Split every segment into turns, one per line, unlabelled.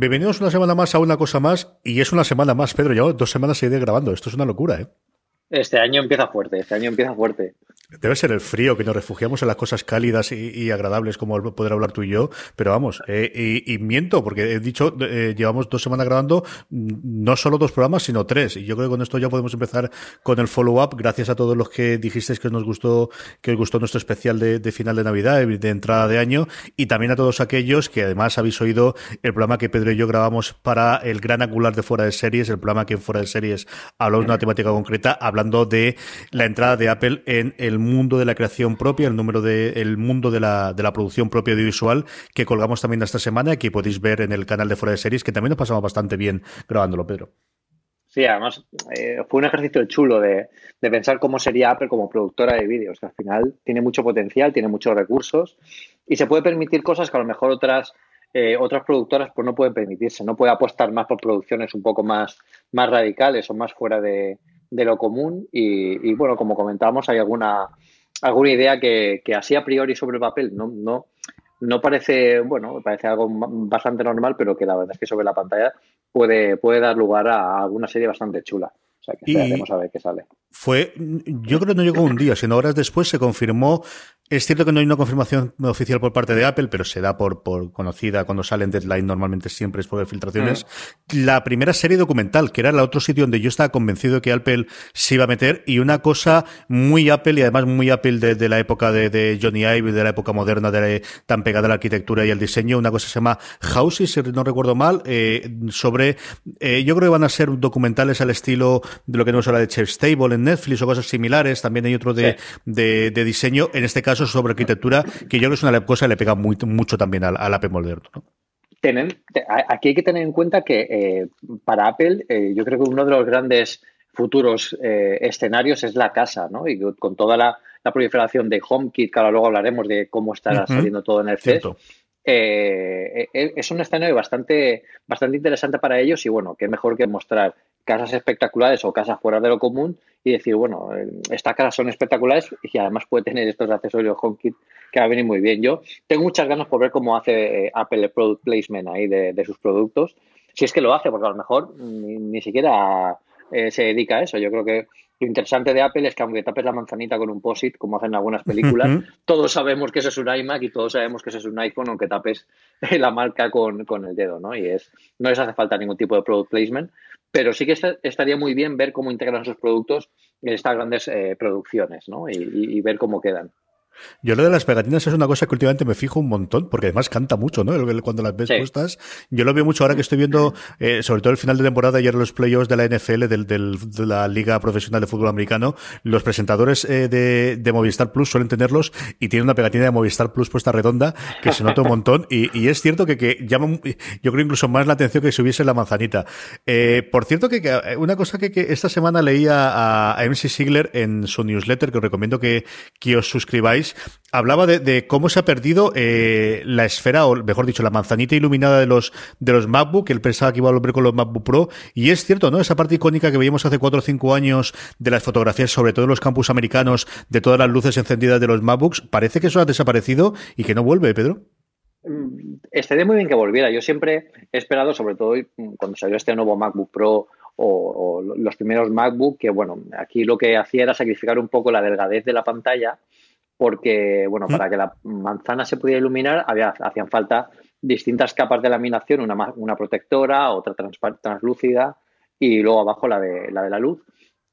Bienvenidos una semana más a una cosa más, y es una semana más, Pedro. Yo dos semanas seguiré grabando. Esto es una locura, ¿eh?
Este año empieza fuerte, este año empieza fuerte.
Debe ser el frío, que nos refugiamos en las cosas cálidas y, agradables como poder hablar tú y yo, pero vamos, eh, y, miento, porque he dicho, eh, llevamos dos semanas grabando mm, no solo dos programas, sino tres, y yo creo que con esto ya podemos empezar con el follow-up, gracias a todos los que dijisteis que nos gustó, que os gustó nuestro especial de, final de Navidad, de entrada de año, y también a todos aquellos que además habéis oído el programa que Pedro y yo grabamos para el gran angular de Fuera de Series, el programa que en Fuera de Series hablamos de una temática concreta, hablando de la entrada de Apple en el mundo de la creación propia, el número de el mundo de la, de la producción propia audiovisual que colgamos también esta semana y que podéis ver en el canal de Fuera de Series, que también nos pasamos bastante bien grabándolo, Pedro.
Sí, además eh, fue un ejercicio chulo de, pensar cómo sería Apple como productora de vídeos, que al final tiene mucho potencial, tiene muchos recursos y se puede permitir cosas que a lo mejor otras eh, otras productoras pues no pueden permitirse, no puede apostar más por producciones un poco más, más radicales o más fuera de, de lo común y, bueno, como comentábamos, hay alguna, alguna idea que, que, así a priori sobre el papel no, no, no parece, bueno, parece algo bastante normal, pero que la verdad es que sobre la pantalla puede, puede dar lugar a alguna serie bastante chula. O sea, que esperaremos a ver qué sale.
Fue, yo creo que no llegó un día, sino horas después se confirmó es cierto que no hay una confirmación oficial por parte de Apple, pero se da por, por conocida cuando sale en Deadline, normalmente siempre es por filtraciones. Mm. La primera serie documental, que era el otro sitio donde yo estaba convencido que Apple se iba a meter, y una cosa muy Apple y además muy Apple de, la época de, Johnny Ive, de la época moderna, de, tan pegada a la arquitectura y al diseño, una cosa se llama Houses, si no recuerdo mal, eh, sobre, eh, yo creo que van a ser documentales al estilo de lo que nos habla de Chef Stable en Netflix o cosas similares, también hay otro de, de diseño, en este caso sobre arquitectura, que yo creo que es una cosa que le pega muy, mucho también al, al Apple moderno.
aquí hay que tener en cuenta que eh, para Apple, eh, yo creo que uno de los grandes futuros eh, escenarios es la casa, ¿no? Y con toda la, proliferación de HomeKit, que ahora luego hablaremos de cómo estará saliendo todo en el CES, es un escenario bastante, bastante interesante para ellos y bueno, qué mejor que mostrar casas espectaculares o casas fuera de lo común y decir, bueno, eh, estas casas son espectaculares y además puede tener estos accesorios HomeKit que va a venir muy bien. Yo tengo muchas ganas por ver cómo hace eh, Apple el product placement ahí de, sus productos. Si es que lo hace, porque a lo mejor ni, siquiera eh, se dedica a eso. Yo creo que lo interesante de Apple es que aunque tapes la manzanita con un POSIT, como hacen algunas películas, todos sabemos que eso es un iMac y todos sabemos que eso es un iPhone, aunque tapes la marca con, con el dedo, ¿no? Y es, no les hace falta ningún tipo de product placement, pero sí que estaría muy bien ver cómo integran sus productos en estas grandes eh, producciones ¿no? y, ver cómo quedan.
Yo lo de las pegatinas es una cosa que últimamente me fijo un montón, porque además canta mucho, ¿no? Cuando las ves puestas. Yo lo veo mucho ahora que estoy viendo, eh, sobre todo el final de temporada, ayer los playoffs de la NFL, del, de la Liga Profesional de Fútbol Americano, los presentadores eh, de, de, Movistar Plus suelen tenerlos y tienen una pegatina de Movistar Plus puesta redonda que se nota un montón. Y, y es cierto que, que llama, yo creo incluso más la atención que si hubiese la manzanita. Eh, por cierto, que, que, una cosa que, que esta semana leía a, a MC Sigler en su newsletter, que os recomiendo que, que os suscribáis, hablaba de, cómo se ha perdido eh, la esfera, o mejor dicho, la manzanita iluminada de los, de los MacBook, él pensaba que iba a volver con los MacBook Pro, y es cierto, ¿no? Esa parte icónica que veíamos hace cuatro o cinco años de las fotografías, sobre todo en los campus americanos, de todas las luces encendidas de los MacBooks, parece que eso ha desaparecido y que no vuelve, Pedro.
Mm, estaría muy bien que volviera. Yo siempre he esperado, sobre todo cuando salió este nuevo MacBook Pro o, o, los primeros MacBook, que bueno, aquí lo que hacía era sacrificar un poco la delgadez de la pantalla porque, bueno, ¿Mm? para que la manzana se pudiera iluminar había, hacían falta distintas capas de laminación, una, una protectora, otra translúcida y luego abajo la de, la de la luz,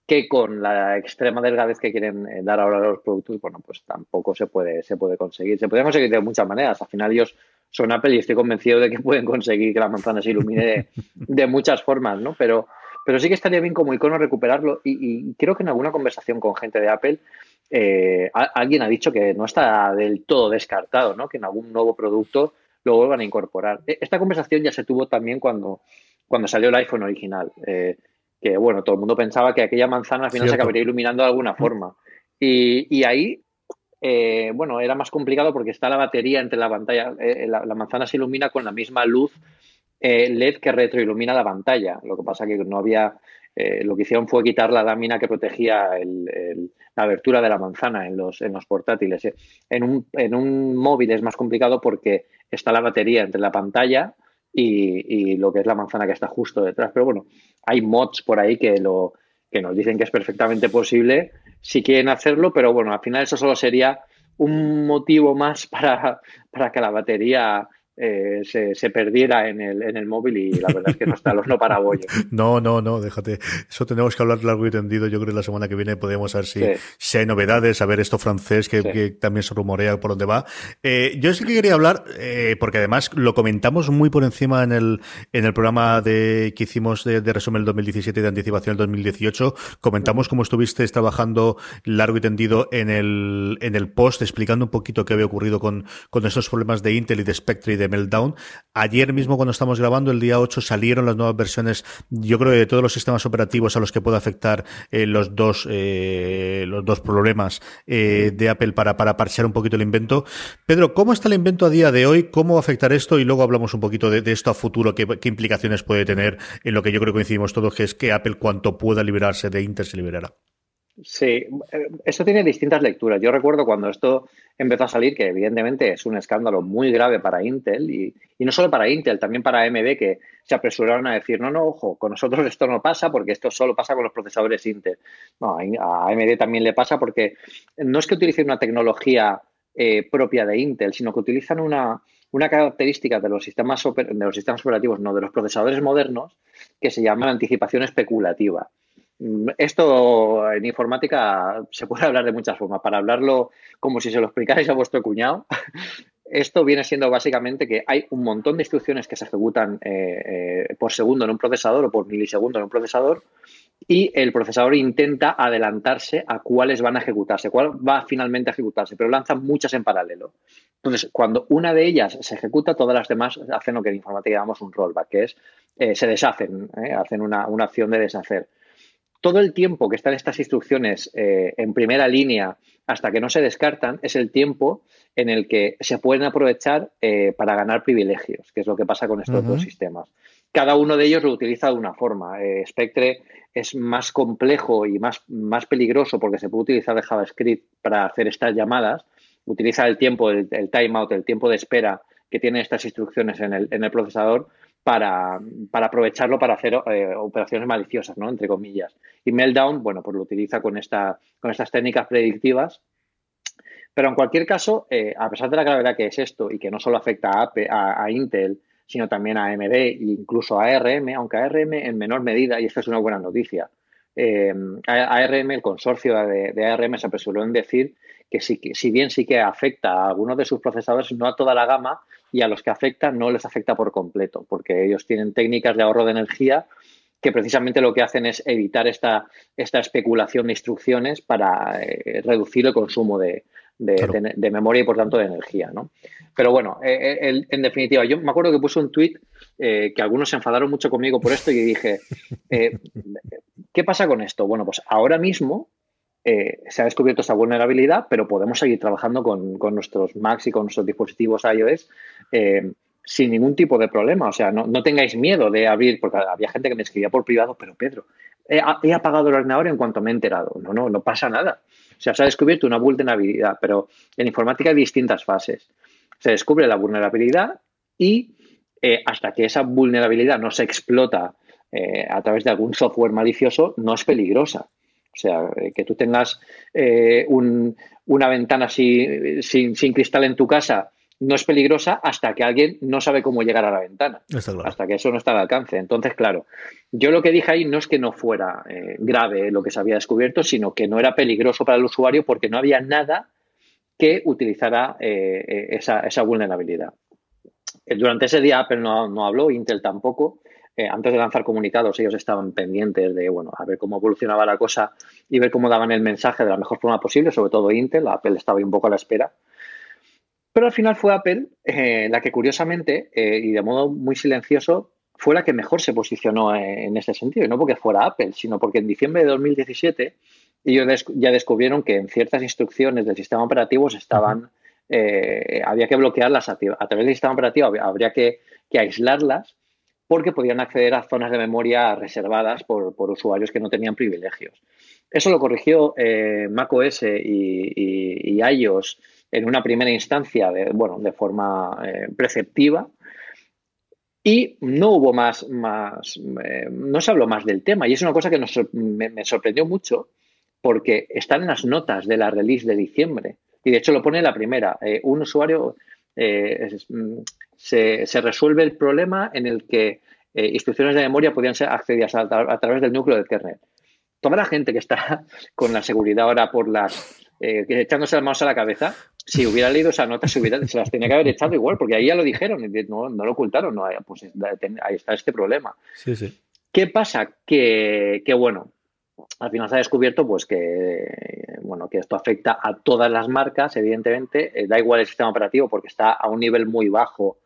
que con la extrema delgadez que quieren eh, dar ahora a los productos, bueno, pues tampoco se puede, se puede conseguir. Se puede conseguir de muchas maneras. Al final ellos son Apple y estoy convencido de que pueden conseguir que la manzana se ilumine de, muchas formas, ¿no? Pero, pero sí que estaría bien como icono recuperarlo y, y creo que en alguna conversación con gente de Apple eh, alguien ha dicho que no está del todo descartado, ¿no? que en algún nuevo producto lo vuelvan a incorporar. E, esta conversación ya se tuvo también cuando, cuando salió el iPhone original, eh, que bueno, todo el mundo pensaba que aquella manzana al final se acabaría iluminando de alguna forma. Y, ahí, eh, bueno, era más complicado porque está la batería entre la pantalla, la, la, manzana se ilumina con la misma luz LED que retroilumina la pantalla. Lo que pasa que no había eh, lo que hicieron fue quitar la lámina que protegía la abertura de la manzana en los, en los portátiles. En un, en un móvil es más complicado porque está la batería entre la pantalla y, lo que es la manzana que está justo detrás. Pero bueno, hay mods por ahí que, lo, que nos dicen que es perfectamente posible si quieren hacerlo, pero bueno, al final eso solo sería un motivo más para, para que la batería eh, se, perdiera en el, en el móvil y la verdad es que no está los no para bollo.
No, no, no, déjate. Eso tenemos que hablar largo y tendido. Yo creo que la semana que viene podemos ver si, si hay novedades, a ver esto francés que, también se rumorea por dónde va. Eh, yo sí que quería hablar, eh, porque además lo comentamos muy por encima en el, en el programa de, que hicimos de, resumen del 2017 y de anticipación del 2018. Comentamos cómo estuviste trabajando largo y tendido en el, en el post, explicando un poquito qué había ocurrido con, con esos problemas de Intel y de Spectre y de Meltdown. Ayer mismo, cuando estamos grabando, el día 8, salieron las nuevas versiones, yo creo, de todos los sistemas operativos a los que puede afectar eh, los dos eh, los dos problemas eh, de Apple para, para parchear un poquito el invento. Pedro, ¿cómo está el invento a día de hoy? ¿Cómo va a afectar esto? Y luego hablamos un poquito de, esto a futuro, qué, implicaciones puede tener en lo que yo creo que coincidimos todos, que es que Apple, cuanto pueda liberarse de Intel, se liberará.
Sí, esto tiene distintas lecturas. Yo recuerdo cuando esto empezó a salir, que evidentemente es un escándalo muy grave para Intel y, no solo para Intel, también para AMD, que se apresuraron a decir, no, no, ojo, con nosotros esto no pasa porque esto solo pasa con los procesadores Intel. No, a AMD también le pasa porque no es que utilicen una tecnología eh, propia de Intel, sino que utilizan una, una característica de los sistemas de los sistemas operativos, no de los procesadores modernos, que se llama anticipación especulativa. Esto en informática se puede hablar de muchas formas. Para hablarlo como si se lo explicáis a vuestro cuñado, esto viene siendo básicamente que hay un montón de instrucciones que se ejecutan eh, eh, por segundo en un procesador o por milisegundo en un procesador y el procesador intenta adelantarse a cuáles van a ejecutarse, cuál va finalmente a ejecutarse, pero lanza muchas en paralelo. Entonces, cuando una de ellas se ejecuta, todas las demás hacen lo que en informática llamamos un rollback, que es eh, se deshacen, hacen una, una acción de deshacer todo el tiempo que están estas instrucciones eh, en primera línea hasta que no se descartan es el tiempo en el que se pueden aprovechar eh, para ganar privilegios, que es lo que pasa con estos dos sistemas. Cada uno de ellos lo utiliza de una forma. Eh, Spectre es más complejo y más, más peligroso porque se puede utilizar de JavaScript para hacer estas llamadas. Utiliza el tiempo, el, el timeout, el tiempo de espera que tienen estas instrucciones en el, en el procesador para, aprovecharlo para hacer eh, operaciones maliciosas, ¿no? Entre comillas. Y Meltdown, bueno, pues lo utiliza con, esta, con estas técnicas predictivas. Pero en cualquier caso, eh, a pesar de la gravedad que es esto y que no solo afecta a, a, Intel, sino también a AMD e incluso a ARM, aunque ARM en menor medida, y esta es una buena noticia, eh, ARM, el consorcio de, de, ARM se apresuró en decir que si, si bien sí que afecta a algunos de sus procesadores, no a toda la gama, y a los que afecta no les afecta por completo, porque ellos tienen técnicas de ahorro de energía que precisamente lo que hacen es evitar esta, esta especulación de instrucciones para eh, reducir el consumo de, memoria y por tanto de energía. ¿no? Pero bueno, eh, eh, en definitiva, yo me acuerdo que puse un tuit que algunos se enfadaron mucho conmigo por esto y dije, ¿qué pasa con esto? Bueno, pues ahora mismo eh, se ha descubierto esa vulnerabilidad, pero podemos seguir trabajando con, nuestros Macs y con nuestros dispositivos iOS eh, sin ningún tipo de problema. O sea, no, tengáis miedo de abrir, porque había gente que me escribía por privado, pero Pedro, he, apagado el ordenador en cuanto me he enterado. No, no, no pasa nada. O sea, se ha descubierto una vulnerabilidad, pero en informática hay distintas fases. Se descubre la vulnerabilidad y eh, hasta que esa vulnerabilidad no se explota a través de algún software malicioso, no es peligrosa. O sea, eh, que tú tengas eh, una ventana sin, cristal en tu casa no es peligrosa hasta que alguien no sabe cómo llegar a la ventana, hasta que eso no está al alcance. Entonces, claro, yo lo que dije ahí no es que no fuera eh, grave lo que se había descubierto, sino que no era peligroso para el usuario porque no había nada que utilizara esa, esa, vulnerabilidad. Durante ese día Apple no, no habló, Intel tampoco, eh, antes de lanzar comunicados, ellos estaban pendientes de, bueno, a ver cómo evolucionaba la cosa y ver cómo daban el mensaje de la mejor forma posible, sobre todo Intel, Apple estaba un poco a la espera. Pero al final fue Apple eh, la que curiosamente eh, y de modo muy silencioso fue la que mejor se posicionó en este sentido, y no porque fuera Apple, sino porque en diciembre de 2017 ellos ya descubrieron que en ciertas instrucciones del sistema operativo estaban, había que bloquearlas a, través del sistema operativo, habría que, que aislarlas porque podían acceder a zonas de memoria reservadas por, usuarios que no tenían privilegios. Eso lo corrigió eh, macOS y, iOS en una primera instancia, de, bueno, de forma eh, preceptiva, Y no hubo más, eh, no se habló más del tema. Y es una cosa que me, sorprendió mucho porque están en las notas de la release de diciembre. Y de hecho lo pone la primera. Un usuario eh, se, se, resuelve el problema en el que instrucciones de memoria podían ser accedidas a, través del núcleo del kernel. Toda la gente que está con la seguridad ahora por las echándose las manos a la cabeza, si hubiera leído esa nota, se, hubiera, se las tenía que haber echado igual, porque ahí ya lo dijeron, no, no lo ocultaron, no, pues ahí está este problema.
Sí, sí.
¿Qué pasa? Que, que, bueno, al final se ha descubierto pues que bueno que esto afecta a todas las marcas, evidentemente, eh, da igual el sistema operativo porque está a un nivel muy bajo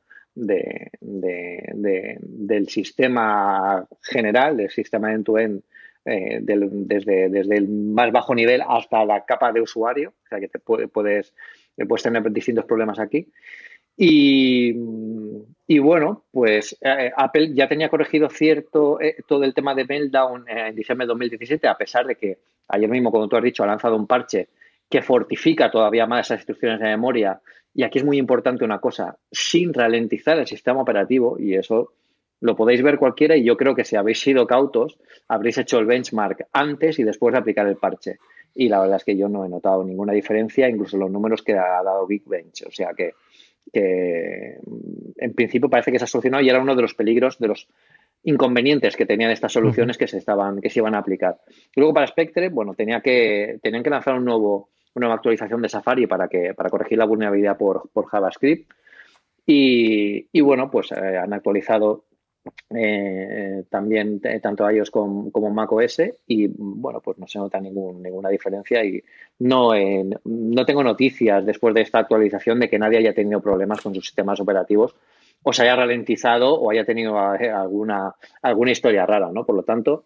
de, de, del sistema general, del sistema end-to-end, eh, desde, el más bajo nivel hasta la capa de usuario, o sea que te puedes puedes tener distintos problemas aquí. Y, bueno, pues eh, Apple ya tenía corregido cierto eh, todo el tema de Meltdown en diciembre de 2017, a pesar de que ayer mismo, como tú has dicho, ha lanzado un parche que fortifica todavía más esas instrucciones de memoria. Y aquí es muy importante una cosa, sin ralentizar el sistema operativo, y eso lo podéis ver cualquiera, y yo creo que si habéis sido cautos, habréis hecho el benchmark antes y después de aplicar el parche y la verdad es que yo no he notado ninguna diferencia, incluso los números que ha dado Big Bench. O sea que, mm, en principio parece que se ha solucionado y era uno de los peligros, de los inconvenientes que tenían estas soluciones que se estaban, que se iban a aplicar. luego para Spectre, bueno, tenía que, tenían que lanzar un nuevo, nueva actualización de Safari para que, para corregir la vulnerabilidad por, por JavaScript. Y, y, bueno, pues eh, han actualizado eh, también eh, tanto iOS como, como Mac OS y bueno, pues no se nota ningún, ninguna diferencia y no, eh, no tengo noticias después de esta actualización de que nadie haya tenido problemas con sus sistemas operativos o se haya ralentizado o haya tenido alguna, alguna historia rara, ¿no? Por lo tanto,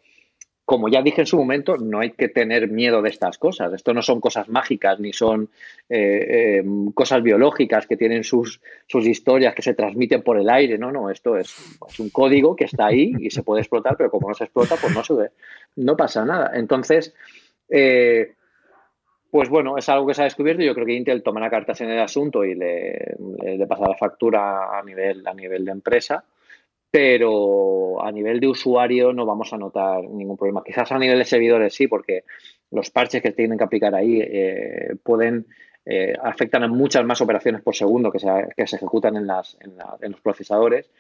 como ya dije en su momento, no hay que tener miedo de estas cosas. Esto no son cosas mágicas ni son eh, eh, cosas biológicas que tienen sus, historias que se transmiten por el aire. No, no, esto es, un código que está ahí y se puede explotar, pero como no se explota, pues no, se, no pasa nada. Entonces, eh, pues bueno, es algo que se ha descubierto y yo creo que Intel tomará cartas en el asunto y le, le, pasará la factura a nivel, a nivel de empresa pero a nivel de usuario no vamos a notar ningún problema. Quizás a nivel de servidores sí, porque los parches que tienen que aplicar ahí eh, pueden eh, afectan a muchas más operaciones por segundo que se, que se ejecutan en, las, en, los procesadores.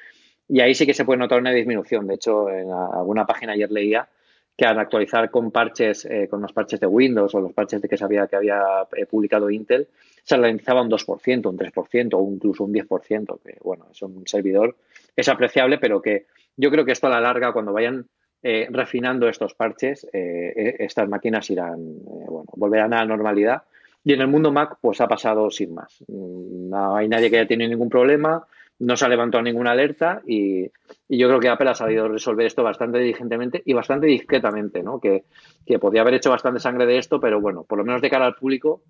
Y ahí sí que se puede notar una disminución. De hecho, en alguna página ayer leía que al actualizar con parches, eh, con los parches de Windows o los parches de que sabía que había publicado Intel, se ralentizaba un 2%, un 3% o incluso un 10%, que bueno, es un servidor es apreciable, pero que yo creo que esto a la larga, cuando vayan eh, refinando estos parches, eh, eh, estas máquinas irán, bueno, volverán a la normalidad. Y en el mundo Mac, pues ha pasado sin más. Mm, no hay nadie que haya tenido ningún problema, no se ha levantado ninguna alerta y, yo creo que Apple ha sabido resolver esto bastante diligentemente y bastante discretamente, ¿no? Que, que podía haber hecho bastante sangre de esto, pero bueno, por lo menos de cara al público,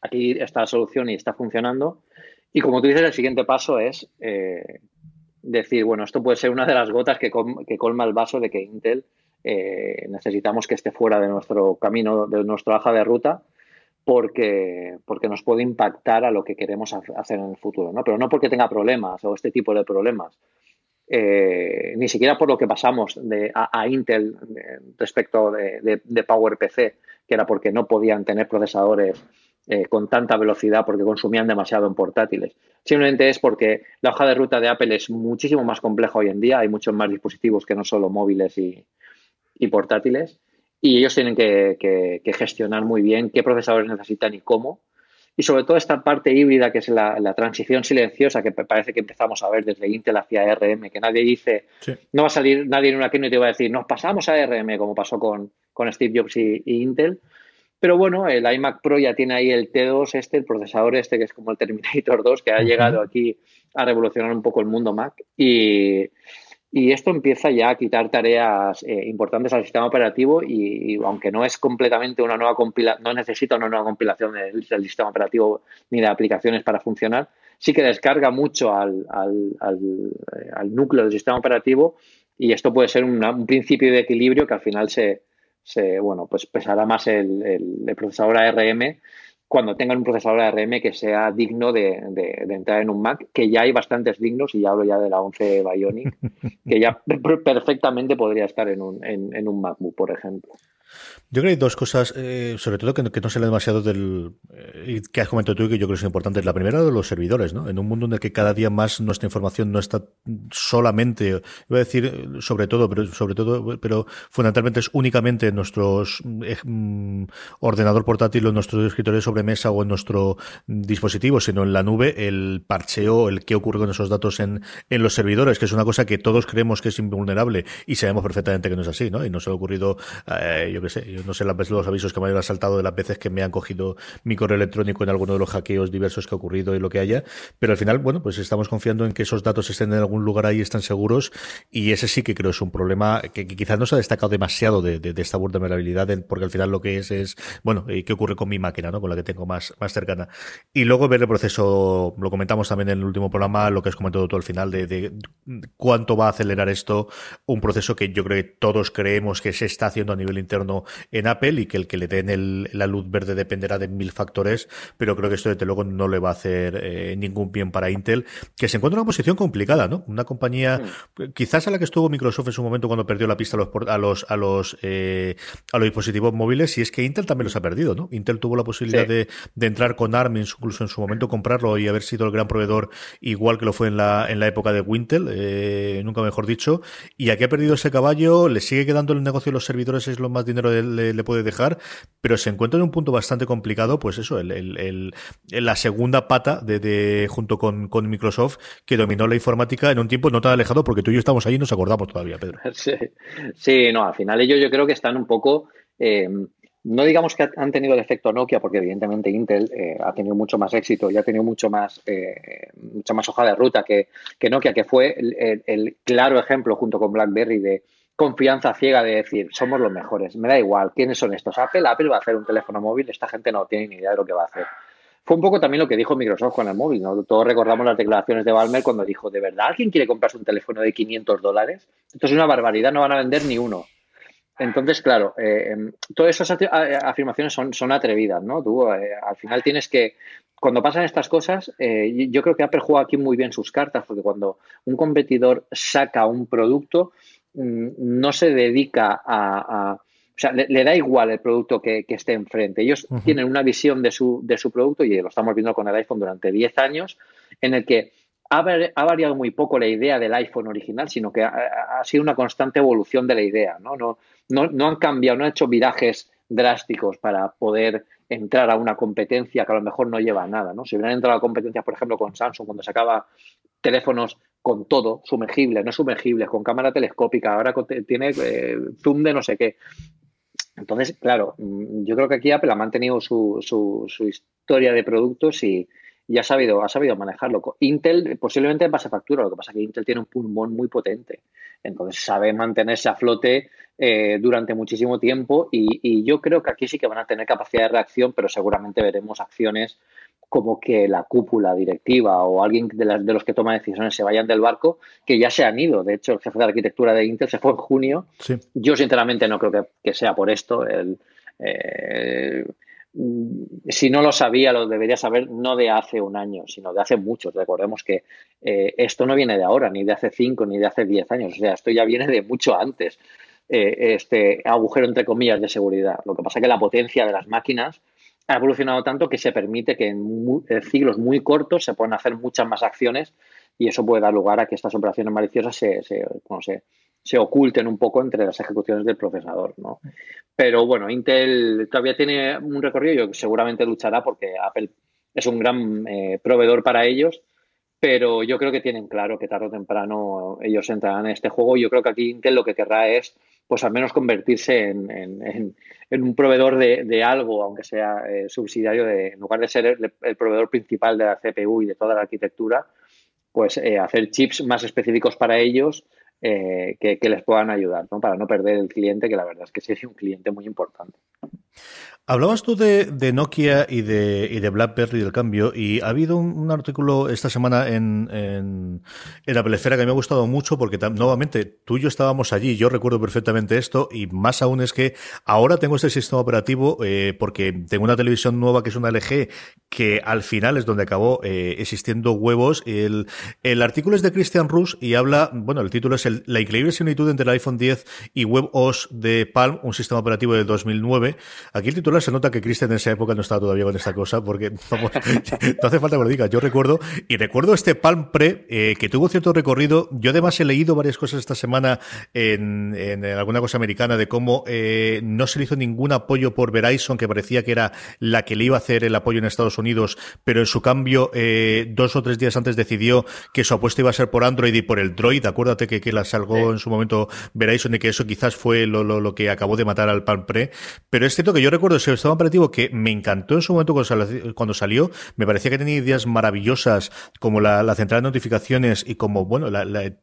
aquí está la solución y está funcionando. Y como tú dices, el siguiente paso es decir, bueno, esto puede ser una de las gotas que, colma el vaso de que Intel eh, necesitamos que esté fuera de nuestro camino, de nuestra hoja de ruta, porque, porque nos puede impactar a lo que queremos hacer en el futuro, ¿no? Pero no porque tenga problemas o este tipo de problemas. Eh, ni siquiera por lo que pasamos de, a, Intel respecto de, de, de PowerPC, que era porque no podían tener procesadores eh, con tanta velocidad porque consumían demasiado en portátiles. Simplemente es porque la hoja de ruta de Apple es muchísimo más compleja hoy en día, hay muchos más dispositivos que no solo móviles y, portátiles, y ellos tienen que, gestionar muy bien qué procesadores necesitan y cómo. Y sobre todo esta parte híbrida, que es la, transición silenciosa que parece que empezamos a ver desde Intel hacia ARM, que nadie dice, no va a salir nadie en una keynote y te va a decir, nos pasamos a ARM, como pasó con, Steve Jobs y Intel, pero bueno, el iMac Pro ya tiene ahí el T2, este, el procesador este, que es como el Terminator 2, que ha llegado aquí a revolucionar un poco el mundo Mac. Y, esto empieza ya a quitar tareas eh, importantes al sistema operativo y, aunque no es completamente una nueva compilación, no necesita una nueva compilación del, sistema operativo ni de aplicaciones para funcionar, sí que descarga mucho al, eh, núcleo del sistema operativo y esto puede ser un principio de equilibrio que al final se, se, bueno, pues pesará más el, el, procesador ARM cuando tengan un procesador ARM que sea digno de, entrar en un Mac, que ya hay bastantes dignos, y ya hablo ya de la 11 Bionic, que ya perfectamente podría estar en un, en un MacBook, por ejemplo.
Yo creo que hay dos cosas, eh, sobre todo que, no se demasiado del eh, que has comentado tú y que yo creo que es importante. La primera de los servidores, ¿no? En un mundo en el que cada día más nuestra información no está solamente, iba a decir sobre todo, pero sobre todo, pero fundamentalmente es únicamente en nuestros eh, mm, ordenador portátil o en nuestros escritorios sobre mesa o en nuestro dispositivo, sino en la nube, el parcheo, el qué ocurre con esos datos en, en los servidores, que es una cosa que todos creemos que es invulnerable y sabemos perfectamente que no es así, ¿no? Y nos ha ocurrido, yo sé, no sé las los avisos que me han saltado de las veces que me han cogido mi correo electrónico en alguno de los hackeos diversos que ha ocurrido y lo que haya, pero al final, bueno, pues estamos confiando en que esos datos estén en algún lugar ahí, están seguros, y ese sí que creo es un problema que, quizás no se ha destacado demasiado de, esta vulnerabilidad, porque al final lo que es es, bueno, ¿qué ocurre con mi máquina, ¿no? Con la que tengo más, más cercana. Y luego ver el proceso, lo comentamos también en el último programa, lo que has comentado tú al final, de cuánto va a acelerar esto, un proceso que yo creo que todos creemos que se está haciendo a nivel interno en Apple y que el que le den el, la luz verde dependerá de mil factores, pero creo que esto desde luego no le va a hacer eh, ningún bien para Intel, que se encuentra en una posición complicada, ¿no? Una compañía, quizás a la que estuvo Microsoft en su momento cuando perdió la pista a los a los a los, eh, a los dispositivos móviles, y es que Intel también los ha perdido, ¿no? Intel tuvo la posibilidad de, de, entrar con ARM, incluso en su momento comprarlo y haber sido el gran proveedor, igual que lo fue en la, en la época de Wintel, eh, nunca mejor dicho, y aquí ha perdido ese caballo, le sigue quedando el negocio de los servidores, es lo más dinero le, puede dejar, pero se encuentra en un punto bastante complicado, pues eso, el, el, la segunda pata de, junto con, Microsoft que dominó la informática en un tiempo no tan alejado, porque tú y yo estamos ahí y nos acordamos todavía, Pedro.
Sí, no, al final ellos yo creo que están un poco... Eh, no digamos que han tenido el efecto Nokia, porque evidentemente Intel eh, ha tenido mucho más éxito y ha tenido mucho más, eh, mucha más hoja de ruta que, que Nokia, que fue el, el, claro ejemplo junto con BlackBerry de, confianza ciega de decir, somos los mejores, me da igual, ¿quiénes son estos? Apple, Apple va a hacer un teléfono móvil, esta gente no tiene ni idea de lo que va a hacer. Fue un poco también lo que dijo Microsoft con el móvil, ¿no? Todos recordamos las declaraciones de Balmer cuando dijo, ¿de verdad alguien quiere comprarse un teléfono de 500 dólares? Esto es una barbaridad, no van a vender ni uno. Entonces, claro, eh, todas esas afirmaciones son, son atrevidas, ¿no? Tú eh, al final tienes que, cuando pasan estas cosas, eh, yo creo que Apple juega aquí muy bien sus cartas, porque cuando un competidor saca un producto, no se dedica a, o sea, le, da igual el producto que, esté enfrente. Ellos tienen una visión de su, de su producto, y lo estamos viendo con el iPhone durante 10 años, en el que ha, variado muy poco la idea del iPhone original, sino que ha, sido una constante evolución de la idea. ¿no? No, no, no han cambiado, no han hecho virajes drásticos para poder entrar a una competencia que a lo mejor no lleva a nada. ¿no? Si hubieran entrado a competencias, por ejemplo, con Samsung, cuando sacaba teléfonos con todo, sumergibles, no sumergibles, con cámara telescópica, ahora tiene eh, zoom de no sé qué. Entonces, claro, mm, yo creo que aquí Apple ha mantenido su, su, historia de productos y, y, ha sabido, ha sabido manejarlo. Intel posiblemente pase factura, lo que pasa es que Intel tiene un pulmón muy potente, entonces sabe mantenerse a flote eh, durante muchísimo tiempo y, y, yo creo que aquí sí que van a tener capacidad de reacción, pero seguramente veremos acciones como que la cúpula directiva o alguien de, las, de los que toma decisiones se vayan del barco, que ya se han ido. De hecho, el jefe de arquitectura de Intel se fue en junio. Yo, sinceramente, no creo que, sea por esto. El, eh, si no lo sabía, lo debería saber no de hace un año, sino de hace muchos. Recordemos que eh, esto no viene de ahora, ni de hace cinco, ni de hace diez años. O sea, esto ya viene de mucho antes, eh, este agujero entre comillas de seguridad. Lo que pasa es que la potencia de las máquinas ha evolucionado tanto que se permite que en, ciclos muy cortos se puedan hacer muchas más acciones y eso puede dar lugar a que estas operaciones maliciosas se, se, se, oculten un poco entre las ejecuciones del procesador. ¿no? Pero bueno, Intel todavía tiene un recorrido y seguramente luchará porque Apple es un gran eh, proveedor para ellos, pero yo creo que tienen claro que tarde o temprano ellos entrarán en este juego. Yo creo que aquí Intel lo que querrá es pues al menos convertirse en, un proveedor de, algo, aunque sea eh, subsidiario, de, en lugar de ser el, proveedor principal de la CPU y de toda la arquitectura, pues eh, hacer chips más específicos para ellos eh, que, les puedan ayudar, ¿no? para no perder el cliente, que la verdad es que sí es un cliente muy importante.
Hablabas tú de, Nokia y de, y de BlackBerry del cambio, y ha habido un, artículo esta semana en, en, en, Apple Esfera que me ha gustado mucho porque nuevamente tú y yo estábamos allí, yo recuerdo perfectamente esto, y más aún es que ahora tengo este sistema operativo eh, porque tengo una televisión nueva que es una LG que al final es donde acabó eh, existiendo huevos. El, el artículo es de Christian Rus y habla, bueno, el título es La increíble similitud entre el iPhone 10 y WebOS de Palm, un sistema operativo de 2009. Aquí el título se nota que Christian en esa época no estaba todavía con esta cosa, porque no hace falta que lo diga. Yo recuerdo, y recuerdo este Palm Pre, eh, que tuvo cierto recorrido. Yo además he leído varias cosas esta semana en, en alguna cosa americana de cómo eh, no se le hizo ningún apoyo por Verizon, que parecía que era la que le iba a hacer el apoyo en Estados Unidos, pero en su cambio, eh, dos o tres días antes decidió que su apuesta iba a ser por Android y por el Droid. Acuérdate que, que la salgó en su momento Verizon y que eso quizás fue lo, lo, lo que acabó de matar al Palm Pre. Pero es cierto que yo recuerdo ese sistema operativo que me encantó en su momento cuando salió, me parecía que tenía ideas maravillosas como la, central de notificaciones y como, bueno,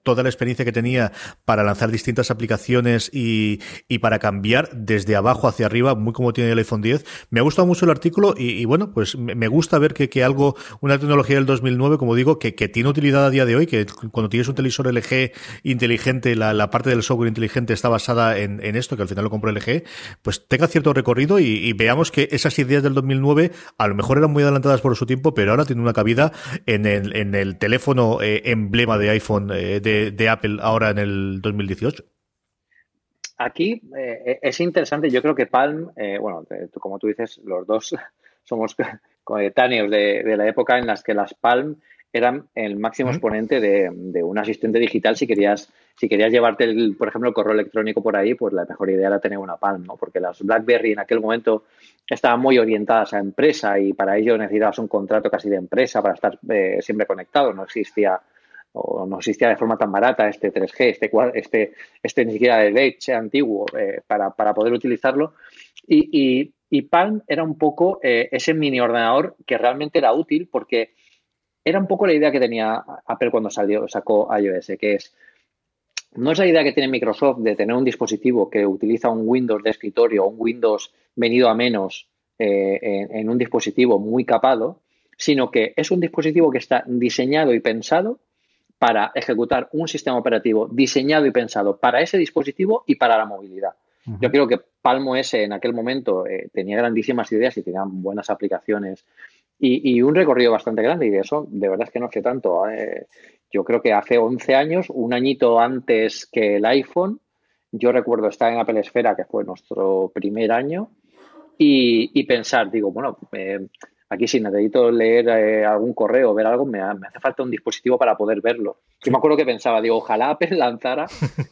toda la experiencia que tenía para lanzar distintas aplicaciones y, para cambiar desde abajo hacia arriba, muy como tiene el iPhone 10. Me ha gustado mucho el artículo y, bueno, pues me gusta ver que, algo, una tecnología del 2009, como digo, que, tiene utilidad a día de hoy, que cuando tienes un televisor LG inteligente, la, parte del software inteligente está basada en, esto, que al final lo compró LG, pues tenga cierto recorrido y, y veamos que esas ideas del 2009 a lo mejor eran muy adelantadas por su tiempo, pero ahora tienen una cabida en el, en el teléfono eh, emblema de iPhone eh, de, Apple ahora en el 2018.
Aquí eh, es interesante, yo creo que Palm, bueno, como tú dices, los dos somos coetáneos de, de, la época en las que las Palm eran el máximo exponente de, un asistente digital. Si querías, si querías llevarte, el, por ejemplo, el correo electrónico por ahí, pues la mejor idea era tener una Palm, ¿no? Porque las BlackBerry en aquel momento estaban muy orientadas a empresa y para ello necesitabas un contrato casi de empresa para estar eh, siempre conectado. No existía o no existía de forma tan barata este 3G, este, este, este ni siquiera de leche antiguo eh, para, poder utilizarlo. Y, y, Palm era un poco eh, ese mini ordenador que realmente era útil porque era un poco la idea que tenía Apple cuando salió, sacó iOS, que es, no es la idea que tiene Microsoft de tener un dispositivo que utiliza un Windows de escritorio, un Windows venido a menos eh, en, un dispositivo muy capado, sino que es un dispositivo que está diseñado y pensado para ejecutar un sistema operativo diseñado y pensado para ese dispositivo y para la movilidad. Yo creo que Palmo S en aquel momento eh, tenía grandísimas ideas y tenía buenas aplicaciones y, un recorrido bastante grande. Y de eso, de verdad es que no sé tanto. ¿eh? yo creo que hace 11 años, un añito antes que el iPhone, yo recuerdo estar en Apple Esfera, que fue nuestro primer año, y, pensar, digo, bueno, eh, aquí si necesito leer eh, algún correo o ver algo, me, hace falta un dispositivo para poder verlo. Yo me acuerdo que pensaba, digo, ojalá Apple lanzara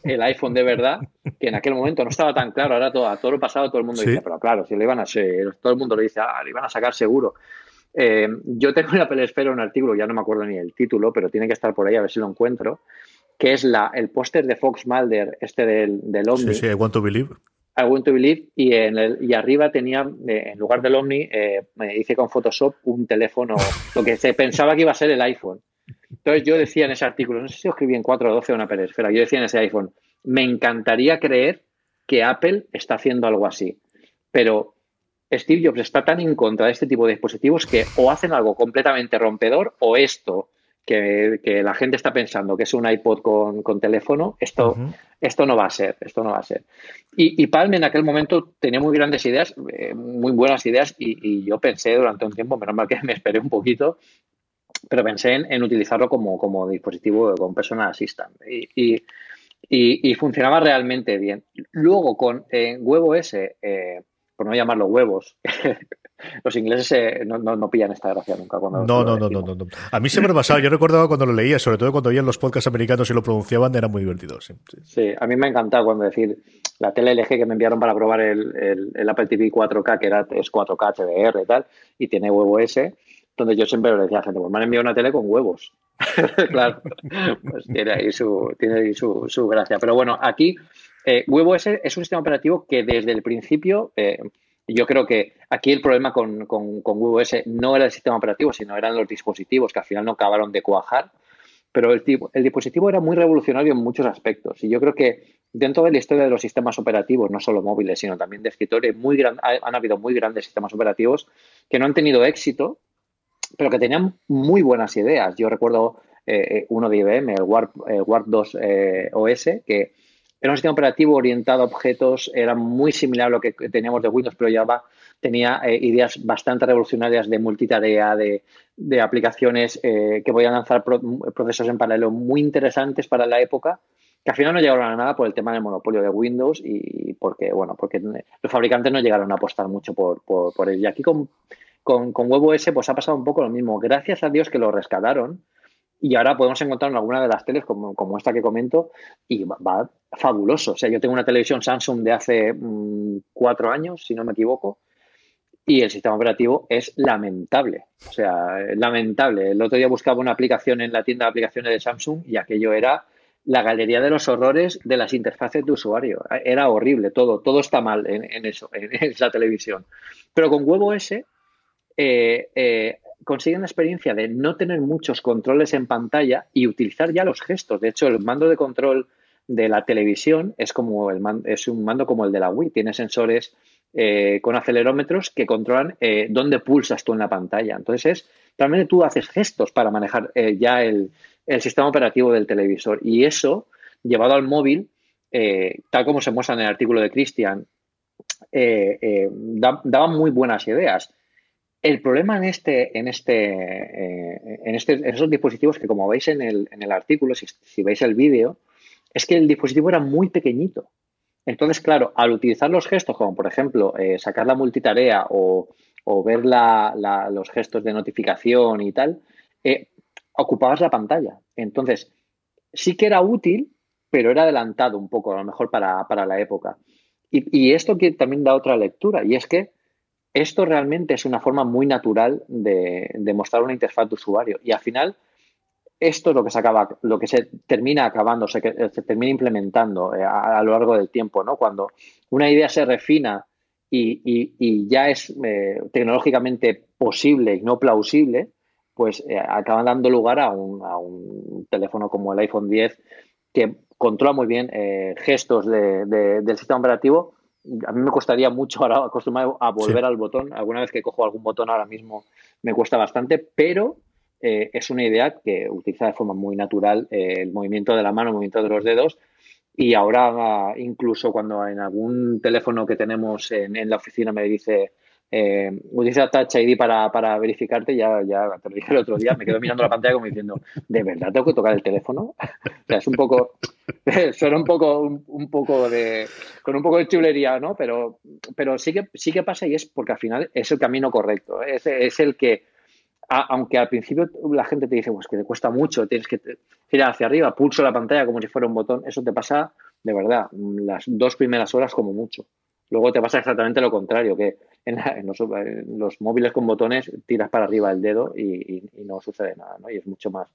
el iPhone de verdad, que en aquel momento no estaba tan claro, ahora todo, todo lo pasado todo el mundo dice, pero claro, si lo iban a ser, todo el mundo lo dice, ah, lo iban a sacar seguro. Eh, yo tengo en Apple Esfera un artículo, ya no me acuerdo ni el título, pero tiene que estar por ahí a ver si lo encuentro, que es la, el póster de Fox Mulder, este del, del Omni.
Sí, sí, I Want to Believe.
I Want to Believe, y, en el, y arriba tenía, eh, en lugar del Omni, eh, me hice con Photoshop un teléfono, lo que se pensaba que iba a ser el iPhone. Entonces yo decía en ese artículo, no sé si lo escribí en 4.12 o una peresfera, yo decía en ese iPhone, me encantaría creer que Apple está haciendo algo así, pero Steve Jobs está tan en contra de este tipo de dispositivos que o hacen algo completamente rompedor o esto que, la gente está pensando que es un iPod con, teléfono, esto, esto no va a ser, esto no va a ser. Y, y Palm en aquel momento tenía muy grandes ideas, eh, muy buenas ideas, y, yo pensé durante un tiempo, menos mal que me esperé un poquito, pero pensé en, utilizarlo como, como, dispositivo con personal assistant. Y, y, funcionaba realmente bien. Luego con eh, WebOS, eh, por no llamarlo huevos. Los ingleses eh, no, no, pillan esta gracia nunca. Cuando
no, no, no, no, no, A mí se me pasado. Yo recordaba cuando lo leía, sobre todo cuando oían los podcasts americanos y lo pronunciaban, era muy divertido. Sí,
sí. a mí me ha encantado cuando decir la tele LG que me enviaron para probar el, el, Apple TV 4K, que era, es 4K HDR y tal, y tiene huevo S, donde yo siempre le decía a la gente, pues me han enviado una tele con huevos. claro, pues tiene ahí, su, tiene ahí su, su gracia. Pero bueno, aquí eh, WebOS es un sistema operativo que desde el principio, eh, yo creo que aquí el problema con, con, WebOS no era el sistema operativo, sino eran los dispositivos que al final no acabaron de cuajar. Pero el, dispositivo era muy revolucionario en muchos aspectos. Y yo creo que dentro de la historia de los sistemas operativos, no solo móviles, sino también de escritorio, muy han habido muy grandes sistemas operativos que no han tenido éxito, pero que tenían muy buenas ideas. Yo recuerdo eh, uno de IBM, el Warp, 2 OS, que era un sistema operativo orientado a objetos, era muy similar a lo que teníamos de Windows, pero Java tenía eh, ideas bastante revolucionarias de multitarea, de, de aplicaciones eh, que podían lanzar procesos en paralelo muy interesantes para la época, que al final no llegaron a nada por el tema del monopolio de Windows y porque, bueno, porque los fabricantes no llegaron a apostar mucho por, por, él. Y aquí con, con, con pues ha pasado un poco lo mismo. Gracias a Dios que lo rescataron, y ahora podemos encontrar en alguna de las teles, como, como esta que comento, y va, fabuloso. O sea, yo tengo una televisión Samsung de hace mm, cuatro años, si no me equivoco, y el sistema operativo es lamentable. O sea, lamentable. El otro día buscaba una aplicación en la tienda de aplicaciones de Samsung y aquello era la galería de los horrores de las interfaces de usuario. Era horrible, todo, todo está mal en, eso, en esa televisión. Pero con WebOS eh, eh, consiguen la experiencia de no tener muchos controles en pantalla y utilizar ya los gestos. De hecho, el mando de control de la televisión es como el es un mando como el de la Wii. Tiene sensores eh, con acelerómetros que controlan eh, dónde pulsas tú en la pantalla. Entonces, es, realmente tú haces gestos para manejar eh, ya el, sistema operativo del televisor. Y eso, llevado al móvil, tal como se muestra en el artículo de Christian, daba muy buenas ideas. El problema en este, en este, en este, en esos dispositivos que como veis en el, en el artículo, si, veis el vídeo, es que el dispositivo era muy pequeñito. Entonces, claro, al utilizar los gestos, como por ejemplo eh, sacar la multitarea o, ver los gestos de notificación y tal, eh, ocupabas la pantalla. Entonces, sí que era útil, pero era adelantado un poco, a lo mejor para, para la época. Y, esto que también da otra lectura, y es que esto realmente es una forma muy natural de, mostrar una interfaz de usuario. Y al final, esto es lo que se acaba, lo que se termina acabando, se, se termina implementando eh, a, lo largo del tiempo, ¿no? Cuando una idea se refina y, ya es eh, tecnológicamente posible y no plausible, pues eh, acaban dando lugar a un, teléfono como el iPhone 10 que controla muy bien gestos del sistema operativo a mí me costaría mucho ahora acostumbrarme a volver al botón. Alguna vez que cojo algún botón ahora mismo me cuesta bastante, pero eh, es una idea que utiliza de forma muy natural eh, el movimiento de la mano, el movimiento de los dedos. Y ahora, incluso cuando en algún teléfono que tenemos en la oficina me dice eh, utiliza Touch ID para, para, verificarte, ya, ya te lo dije el otro día, me quedo mirando la pantalla como diciendo, ¿de verdad tengo que tocar el teléfono? o sea, es un poco, suena un poco, un, poco de, con un poco de chulería, ¿no? Pero, pero sí que, sí que pasa y es porque al final es el camino correcto, es, es el que, aunque al principio la gente te dice, pues que te cuesta mucho, tienes que ir hacia arriba, pulso la pantalla como si fuera un botón, eso te pasa, de verdad, las dos primeras horas como mucho. Luego te pasa exactamente lo contrario, que en, los, móviles con botones tiras para arriba el dedo y, no sucede nada, ¿no? Y es mucho más.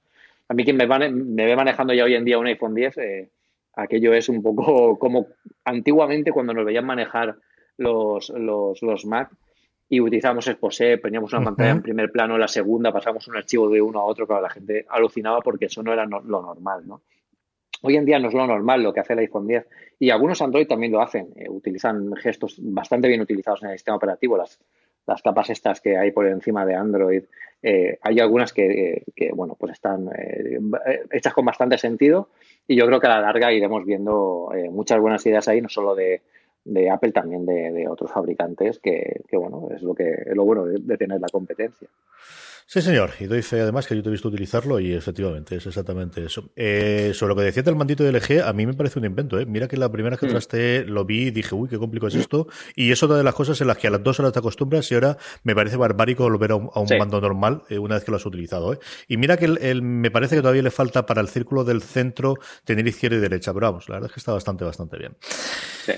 A mí quien me, me ve manejando ya hoy en día un iPhone 10, eh, aquello es un poco como antiguamente cuando nos veían manejar los, los, los Mac y utilizamos Exposé, poníamos una pantalla en primer plano, la segunda, pasamos un archivo de uno a otro, claro, la gente alucinaba porque eso no era lo normal, ¿no? Hoy en día no es lo normal lo que hace el iPhone 10 y algunos Android también lo hacen, eh, utilizan gestos bastante bien utilizados en el sistema operativo, las, las capas estas que hay por encima de Android. Eh, hay algunas que, bueno, pues están eh, hechas con bastante sentido y yo creo que a la larga iremos viendo muchas buenas ideas ahí, no solo de, Apple, también de, otros fabricantes, que, bueno, es lo, que, es lo bueno de tener la competencia.
Sí, señor. Y doy fe además que yo te he visto utilizarlo y efectivamente es exactamente eso. Eh, sobre lo que decía del mandito de LG, a mí me parece un invento. ¿eh? Mira que la primera que mm. traste lo vi y dije, uy, qué complicado es esto. Y es otra de las cosas en las que a las dos horas te acostumbras y ahora me parece barbárico volver a un, mando normal eh, una vez que lo has utilizado. ¿eh? Y mira que el, me parece que todavía le falta para el círculo del centro tener izquierda y derecha. Pero vamos, la verdad es que está bastante, bastante bien. Sí.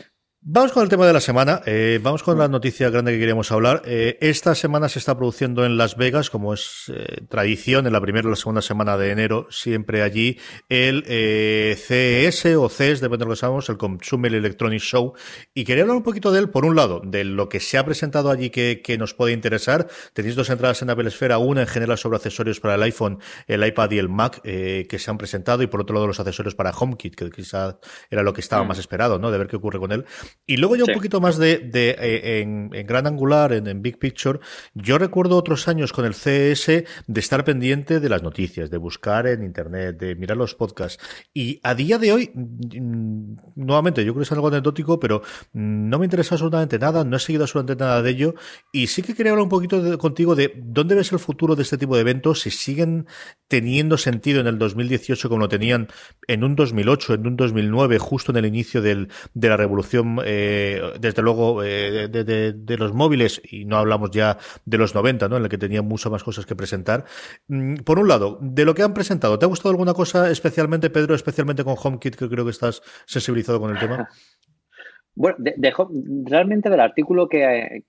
Vamos con el tema de la semana. Eh, vamos con la noticia grande que queríamos hablar. Eh, esta semana se está produciendo en Las Vegas, como es eh, tradición, en la primera o la segunda semana de enero, siempre allí, el CES o CES, depende de lo que sabemos, el Consumer Electronic Show. Y quería hablar un poquito de él, por un lado, de lo que se ha presentado allí que, que nos puede interesar. Tenéis dos entradas en Apple Esfera, una en general sobre accesorios para el iPhone, el iPad y el Mac, que se han presentado, y por otro lado los accesorios para HomeKit, que quizás era lo que estaba mm. más esperado, ¿no? De ver qué ocurre con él. Y luego ya un poquito más de, de eh, en, en, gran angular, en, Big Picture, yo recuerdo otros años con el CS de estar pendiente de las noticias, de buscar en Internet, de mirar los podcasts. Y a día de hoy, mm, nuevamente, yo creo que es algo anecdótico, pero no me interesa absolutamente nada, no he seguido absolutamente nada de ello. Y sí que quería hablar un poquito contigo de dónde ves el futuro de este tipo de eventos, si siguen teniendo sentido en el 2018 como lo tenían en un 2008, en un 2009, justo en el inicio del, de la revolución. Eh, desde luego, eh, de, los móviles, y no hablamos ya de los 90, ¿no? En el que tenían muchas más cosas que presentar. Mm, por un lado, de lo que han presentado, ¿te ha gustado alguna cosa especialmente, Pedro, especialmente con HomeKit, que creo que estás sensibilizado con el tema?
Bueno, realmente del artículo que,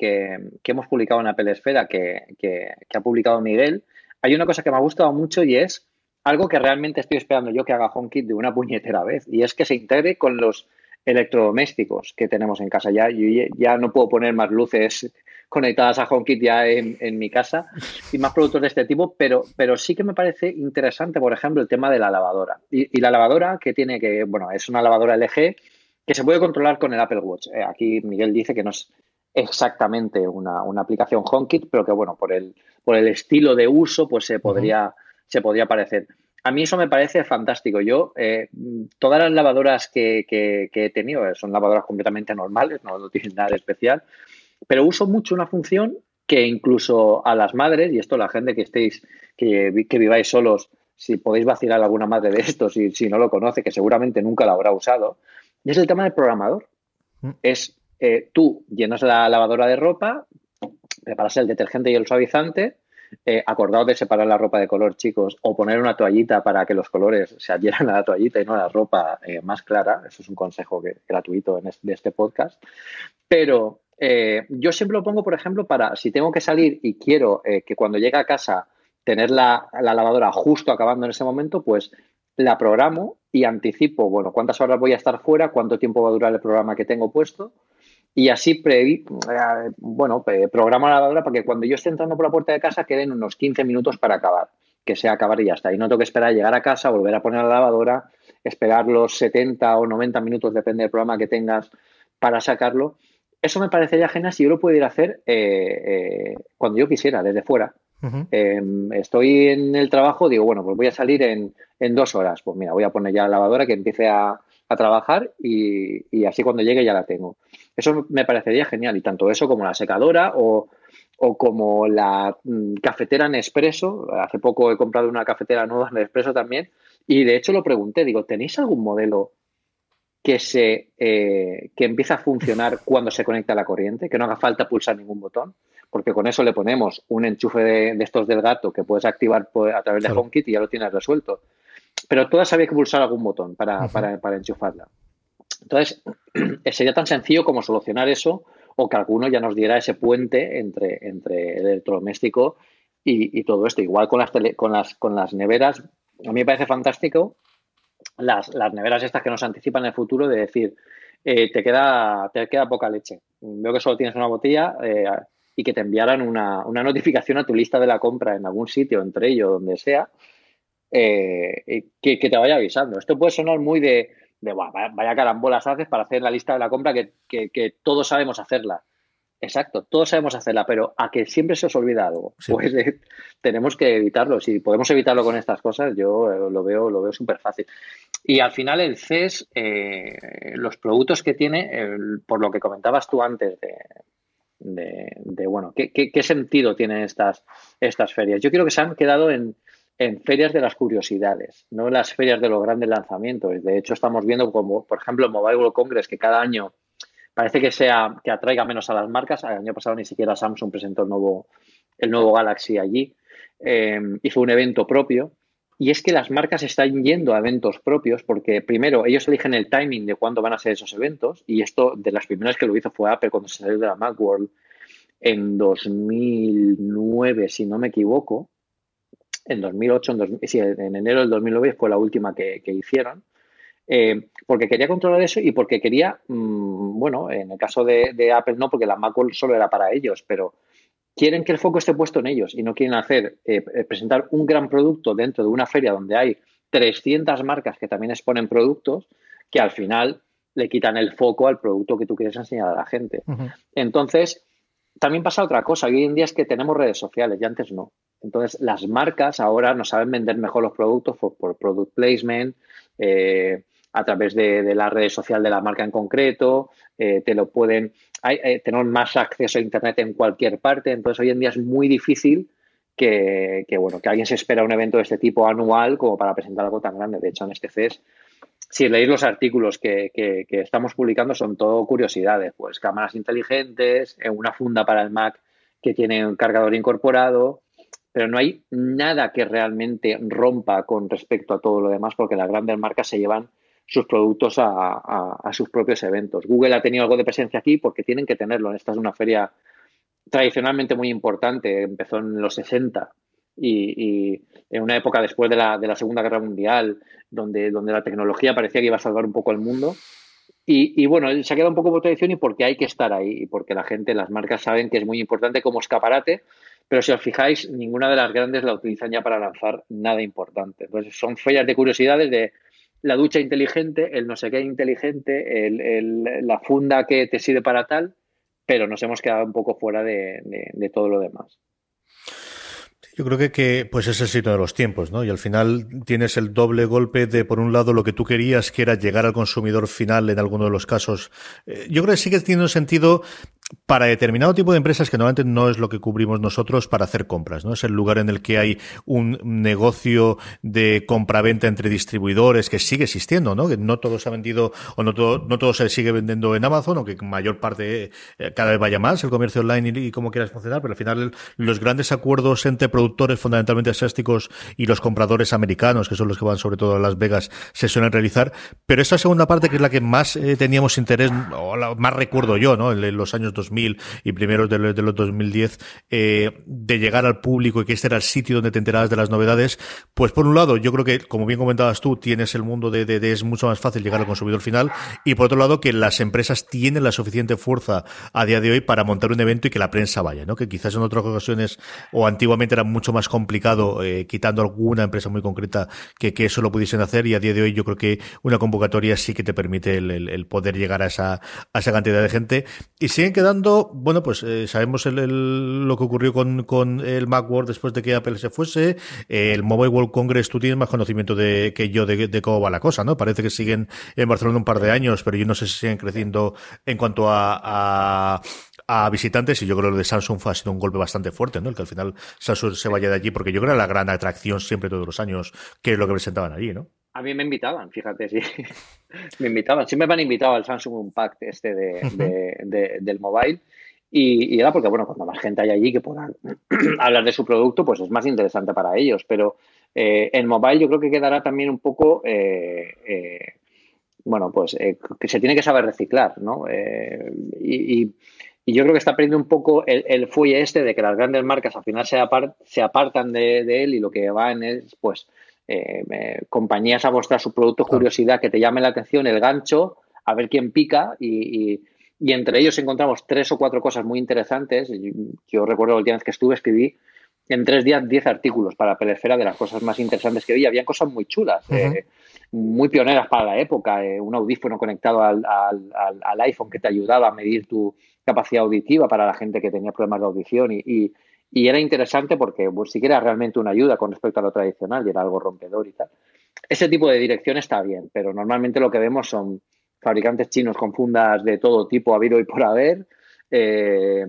hemos publicado en Apple Esfera, que, que, ha publicado Miguel, hay una cosa que me ha gustado mucho y es algo que realmente estoy esperando yo que haga HomeKit de una puñetera vez, y es que se integre con los electrodomésticos que tenemos en casa. Ya, yo ya no puedo poner más luces conectadas a HomeKit ya en, mi casa y más productos de este tipo, pero, pero sí que me parece interesante, por ejemplo, el tema de la lavadora. Y, la lavadora que tiene que, bueno, es una lavadora LG que se puede controlar con el Apple Watch. Eh, aquí Miguel dice que no es exactamente una, aplicación HomeKit, pero que, bueno, por el, por el estilo de uso, pues se podría, se podría parecer a mí eso me parece fantástico. Yo, eh, todas las lavadoras que, he tenido eh, son lavadoras completamente normales, no, tienen nada especial, pero uso mucho una función que incluso a las madres, y esto la gente que estéis, que, que viváis solos, si podéis vacilar a alguna madre de estos y si no lo conoce, que seguramente nunca lo habrá usado, es el tema del programador. Mm. Es eh, tú llenas la lavadora de ropa, preparas el detergente y el suavizante, eh, acordaos de separar la ropa de color, chicos, o poner una toallita para que los colores se adhieran a la toallita y no a la ropa eh, más clara. Eso es un consejo gratuito en de este podcast. Pero eh, yo siempre lo pongo, por ejemplo, para si tengo que salir y quiero que cuando llegue a casa tener la, la, lavadora justo acabando en ese momento, pues la programo y anticipo, bueno, cuántas horas voy a estar fuera, cuánto tiempo va a durar el programa que tengo puesto y así previ, eh, bueno, programa la lavadora para que cuando yo esté entrando por la puerta de casa queden unos 15 minutos para acabar, que sea acabar y ya está. Y no tengo que esperar a llegar a casa, volver a poner la lavadora, esperar los 70 o 90 minutos, depende del programa que tengas, para sacarlo. Eso me parecería genial si yo lo pudiera hacer eh, eh, cuando yo quisiera, desde fuera. Em, estoy en el trabajo, digo, bueno, pues voy a salir en, en, dos horas. Pues mira, voy a poner ya la lavadora que empiece a, a trabajar y, y, así cuando llegue ya la tengo. Eso me parecería genial y tanto eso como la secadora o, o como la mm, cafetera Nespresso. Hace poco he comprado una cafetera nueva Nespresso también y de hecho lo pregunté, digo, ¿tenéis algún modelo que se eh, que empieza a funcionar cuando se conecta a la corriente, que no haga falta pulsar ningún botón? Porque con eso le ponemos un enchufe de, estos del gato que puedes activar a través de HomeKit y ya lo tienes resuelto. Pero todas había que pulsar algún botón para, para, para enchufarla. Entonces, sería tan sencillo como solucionar eso o que alguno ya nos diera ese puente entre, entre el electrodoméstico y, todo esto. Igual con las, con, las, con las neveras, a mí me parece fantástico las, las neveras estas que nos anticipan el futuro de decir, eh, te, queda, te queda poca leche. Veo que solo tienes una botella eh, y que te enviaran una, una, notificación a tu lista de la compra en algún sitio, entre ellos, donde sea, eh, que, te vaya avisando. Esto puede sonar muy de, de vaya carambolas haces para hacer la lista de la compra que, todos sabemos hacerla. Exacto, todos sabemos hacerla, pero a que siempre se os olvida algo. Pues eh, tenemos que evitarlo. Si podemos evitarlo con estas cosas, yo eh, lo veo, lo veo súper fácil. Y al final el CES, eh, los productos que tiene, por lo que comentabas tú antes de, de, bueno, ¿qué, ¿qué, sentido tienen estas, estas ferias? Yo creo que se han quedado en, en ferias de las curiosidades, no en las ferias de los grandes lanzamientos. De hecho, estamos viendo como, por ejemplo, Mobile World Congress, que cada año parece que sea que atraiga menos a las marcas. El año pasado ni siquiera Samsung presentó el nuevo, el nuevo Galaxy allí. Eh, hizo un evento propio. Y es que las marcas están yendo a eventos propios porque primero ellos eligen el timing de cuándo van a ser esos eventos y esto de las primeras que lo hizo fue Apple cuando se salió de la Macworld en 2009, si no me equivoco. En 2008, en, sí, en enero del 2009 fue la última que, hicieron. Eh, porque quería controlar eso y porque quería, mm, bueno, en el caso de, Apple no, porque la Macworld solo era para ellos, pero quieren que el foco esté puesto en ellos y no quieren hacer eh, eh, presentar un gran producto dentro de una feria donde hay 300 marcas que también exponen productos que al final le quitan el foco al producto que tú quieres enseñar a la gente. Entonces, también pasa otra cosa. Hoy en día es que tenemos redes sociales y antes no. Entonces, las marcas ahora no saben vender mejor los productos por, product placement, eh, a través de, la red social de la marca en concreto, te lo pueden hay, eh, tener más acceso a Internet en cualquier parte. Entonces, hoy en día es muy difícil que, bueno, que alguien se espera un evento de este tipo anual como para presentar algo tan grande. De hecho, en este CES, si leéis los artículos que, estamos publicando, son todo curiosidades. Pues cámaras inteligentes, eh, una funda para el Mac que tiene un cargador incorporado, pero no hay nada que realmente rompa con respecto a todo lo demás porque las grandes marcas se llevan sus productos a, sus propios eventos. Google ha tenido algo de presencia aquí porque tienen que tenerlo. Esta es una feria tradicionalmente muy importante, empezó en los 60 y, en una época después de la, de la, Segunda Guerra Mundial, donde, donde la tecnología parecía que iba a salvar un poco el mundo. Y, bueno, se ha quedado un poco por tradición y porque hay que estar ahí y porque la gente, las marcas saben que es muy importante como escaparate, pero si os fijáis, ninguna de las grandes la utilizan ya para lanzar nada importante. Entonces, son ferias de curiosidades de la ducha inteligente, el no sé qué inteligente, el, la funda que te sirve para tal, pero nos hemos quedado un poco fuera de, de todo lo demás.
Yo creo que, que pues es el sitio de los tiempos, ¿no? Y al final tienes el doble golpe de, por un lado, lo que tú querías, que era llegar al consumidor final en alguno de los casos. Eh, yo creo que tiene un sentido para determinado tipo de empresas que normalmente no es lo que cubrimos nosotros para hacer compras, ¿no? Es el lugar en el que hay un negocio de compra-venta entre distribuidores que sigue existiendo, ¿no? Que no todo se ha vendido o no todo, no todo se sigue vendiendo en Amazon o que mayor parte eh, cada vez vaya más el comercio online y, como quieras funcionar, pero al final los grandes acuerdos entre productores fundamentalmente asiáticos y los compradores americanos, que son los que van sobre todo a Las Vegas, se suelen realizar. Pero esa segunda parte que es la que más eh, teníamos interés, o la, más recuerdo yo, ¿no? En, los años 2000 y primeros de, los 2010, eh, de llegar al público y que este era el sitio donde te enterabas de las novedades, pues por un lado, yo creo que, como bien comentabas tú, tienes el mundo de, de, es mucho más fácil llegar al consumidor final, y por otro lado, que las empresas tienen la suficiente fuerza a día de hoy para montar un evento y que la prensa vaya, ¿no? Que quizás en otras ocasiones o antiguamente era mucho más complicado, eh, quitando alguna empresa muy concreta, que, que eso lo pudiesen hacer, y a día de hoy yo creo que una convocatoria sí que te permite el, poder llegar a esa, a esa cantidad de gente. Y siguen quedando bueno, pues eh, sabemos lo que ocurrió con, el Macworld después de que Apple se fuese, eh, el Mobile World Congress, tú tienes más conocimiento de, que yo de, cómo va la cosa, ¿no? Parece que siguen en Barcelona un par de años, pero yo no sé si siguen creciendo en cuanto a, a visitantes y yo creo que lo de Samsung fue, ha sido un golpe bastante fuerte, ¿no? El que al final Samsung se vaya de allí, porque yo creo que era la gran atracción siempre todos los años, que es lo que presentaban allí, ¿no?
A mí me invitaban, fíjate, sí. me invitaban. Siempre me han invitado al Samsung Unpacked este de, del mobile. Y, era porque, bueno, cuando más gente hay allí que puedan hablar de su producto, pues es más interesante para ellos. Pero eh, el mobile yo creo que quedará también un poco, eh, eh, bueno, pues que se tiene que saber reciclar, ¿no? Y, yo creo que está perdiendo un poco el, el, fuelle este de que las grandes marcas al final se, se apartan de, de, él y lo que va en es, pues, eh, compañías a mostrar su producto, curiosidad, que te llame la atención, el gancho, a ver quién pica y, entre ellos encontramos tres o cuatro cosas muy interesantes. Yo recuerdo el día que estuve, escribí en tres días diez artículos para Pelesfera de las cosas más interesantes que vi. Había cosas muy chulas, eh, muy pioneras para la época. Eh, un audífono conectado al, iPhone que te ayudaba a medir tu capacidad auditiva para la gente que tenía problemas de audición y, y era interesante porque pues, sí era realmente una ayuda con respecto a lo tradicional y era algo rompedor y tal. Ese tipo de dirección está bien, pero normalmente lo que vemos son fabricantes chinos con fundas de todo tipo, habido y por haber, eh,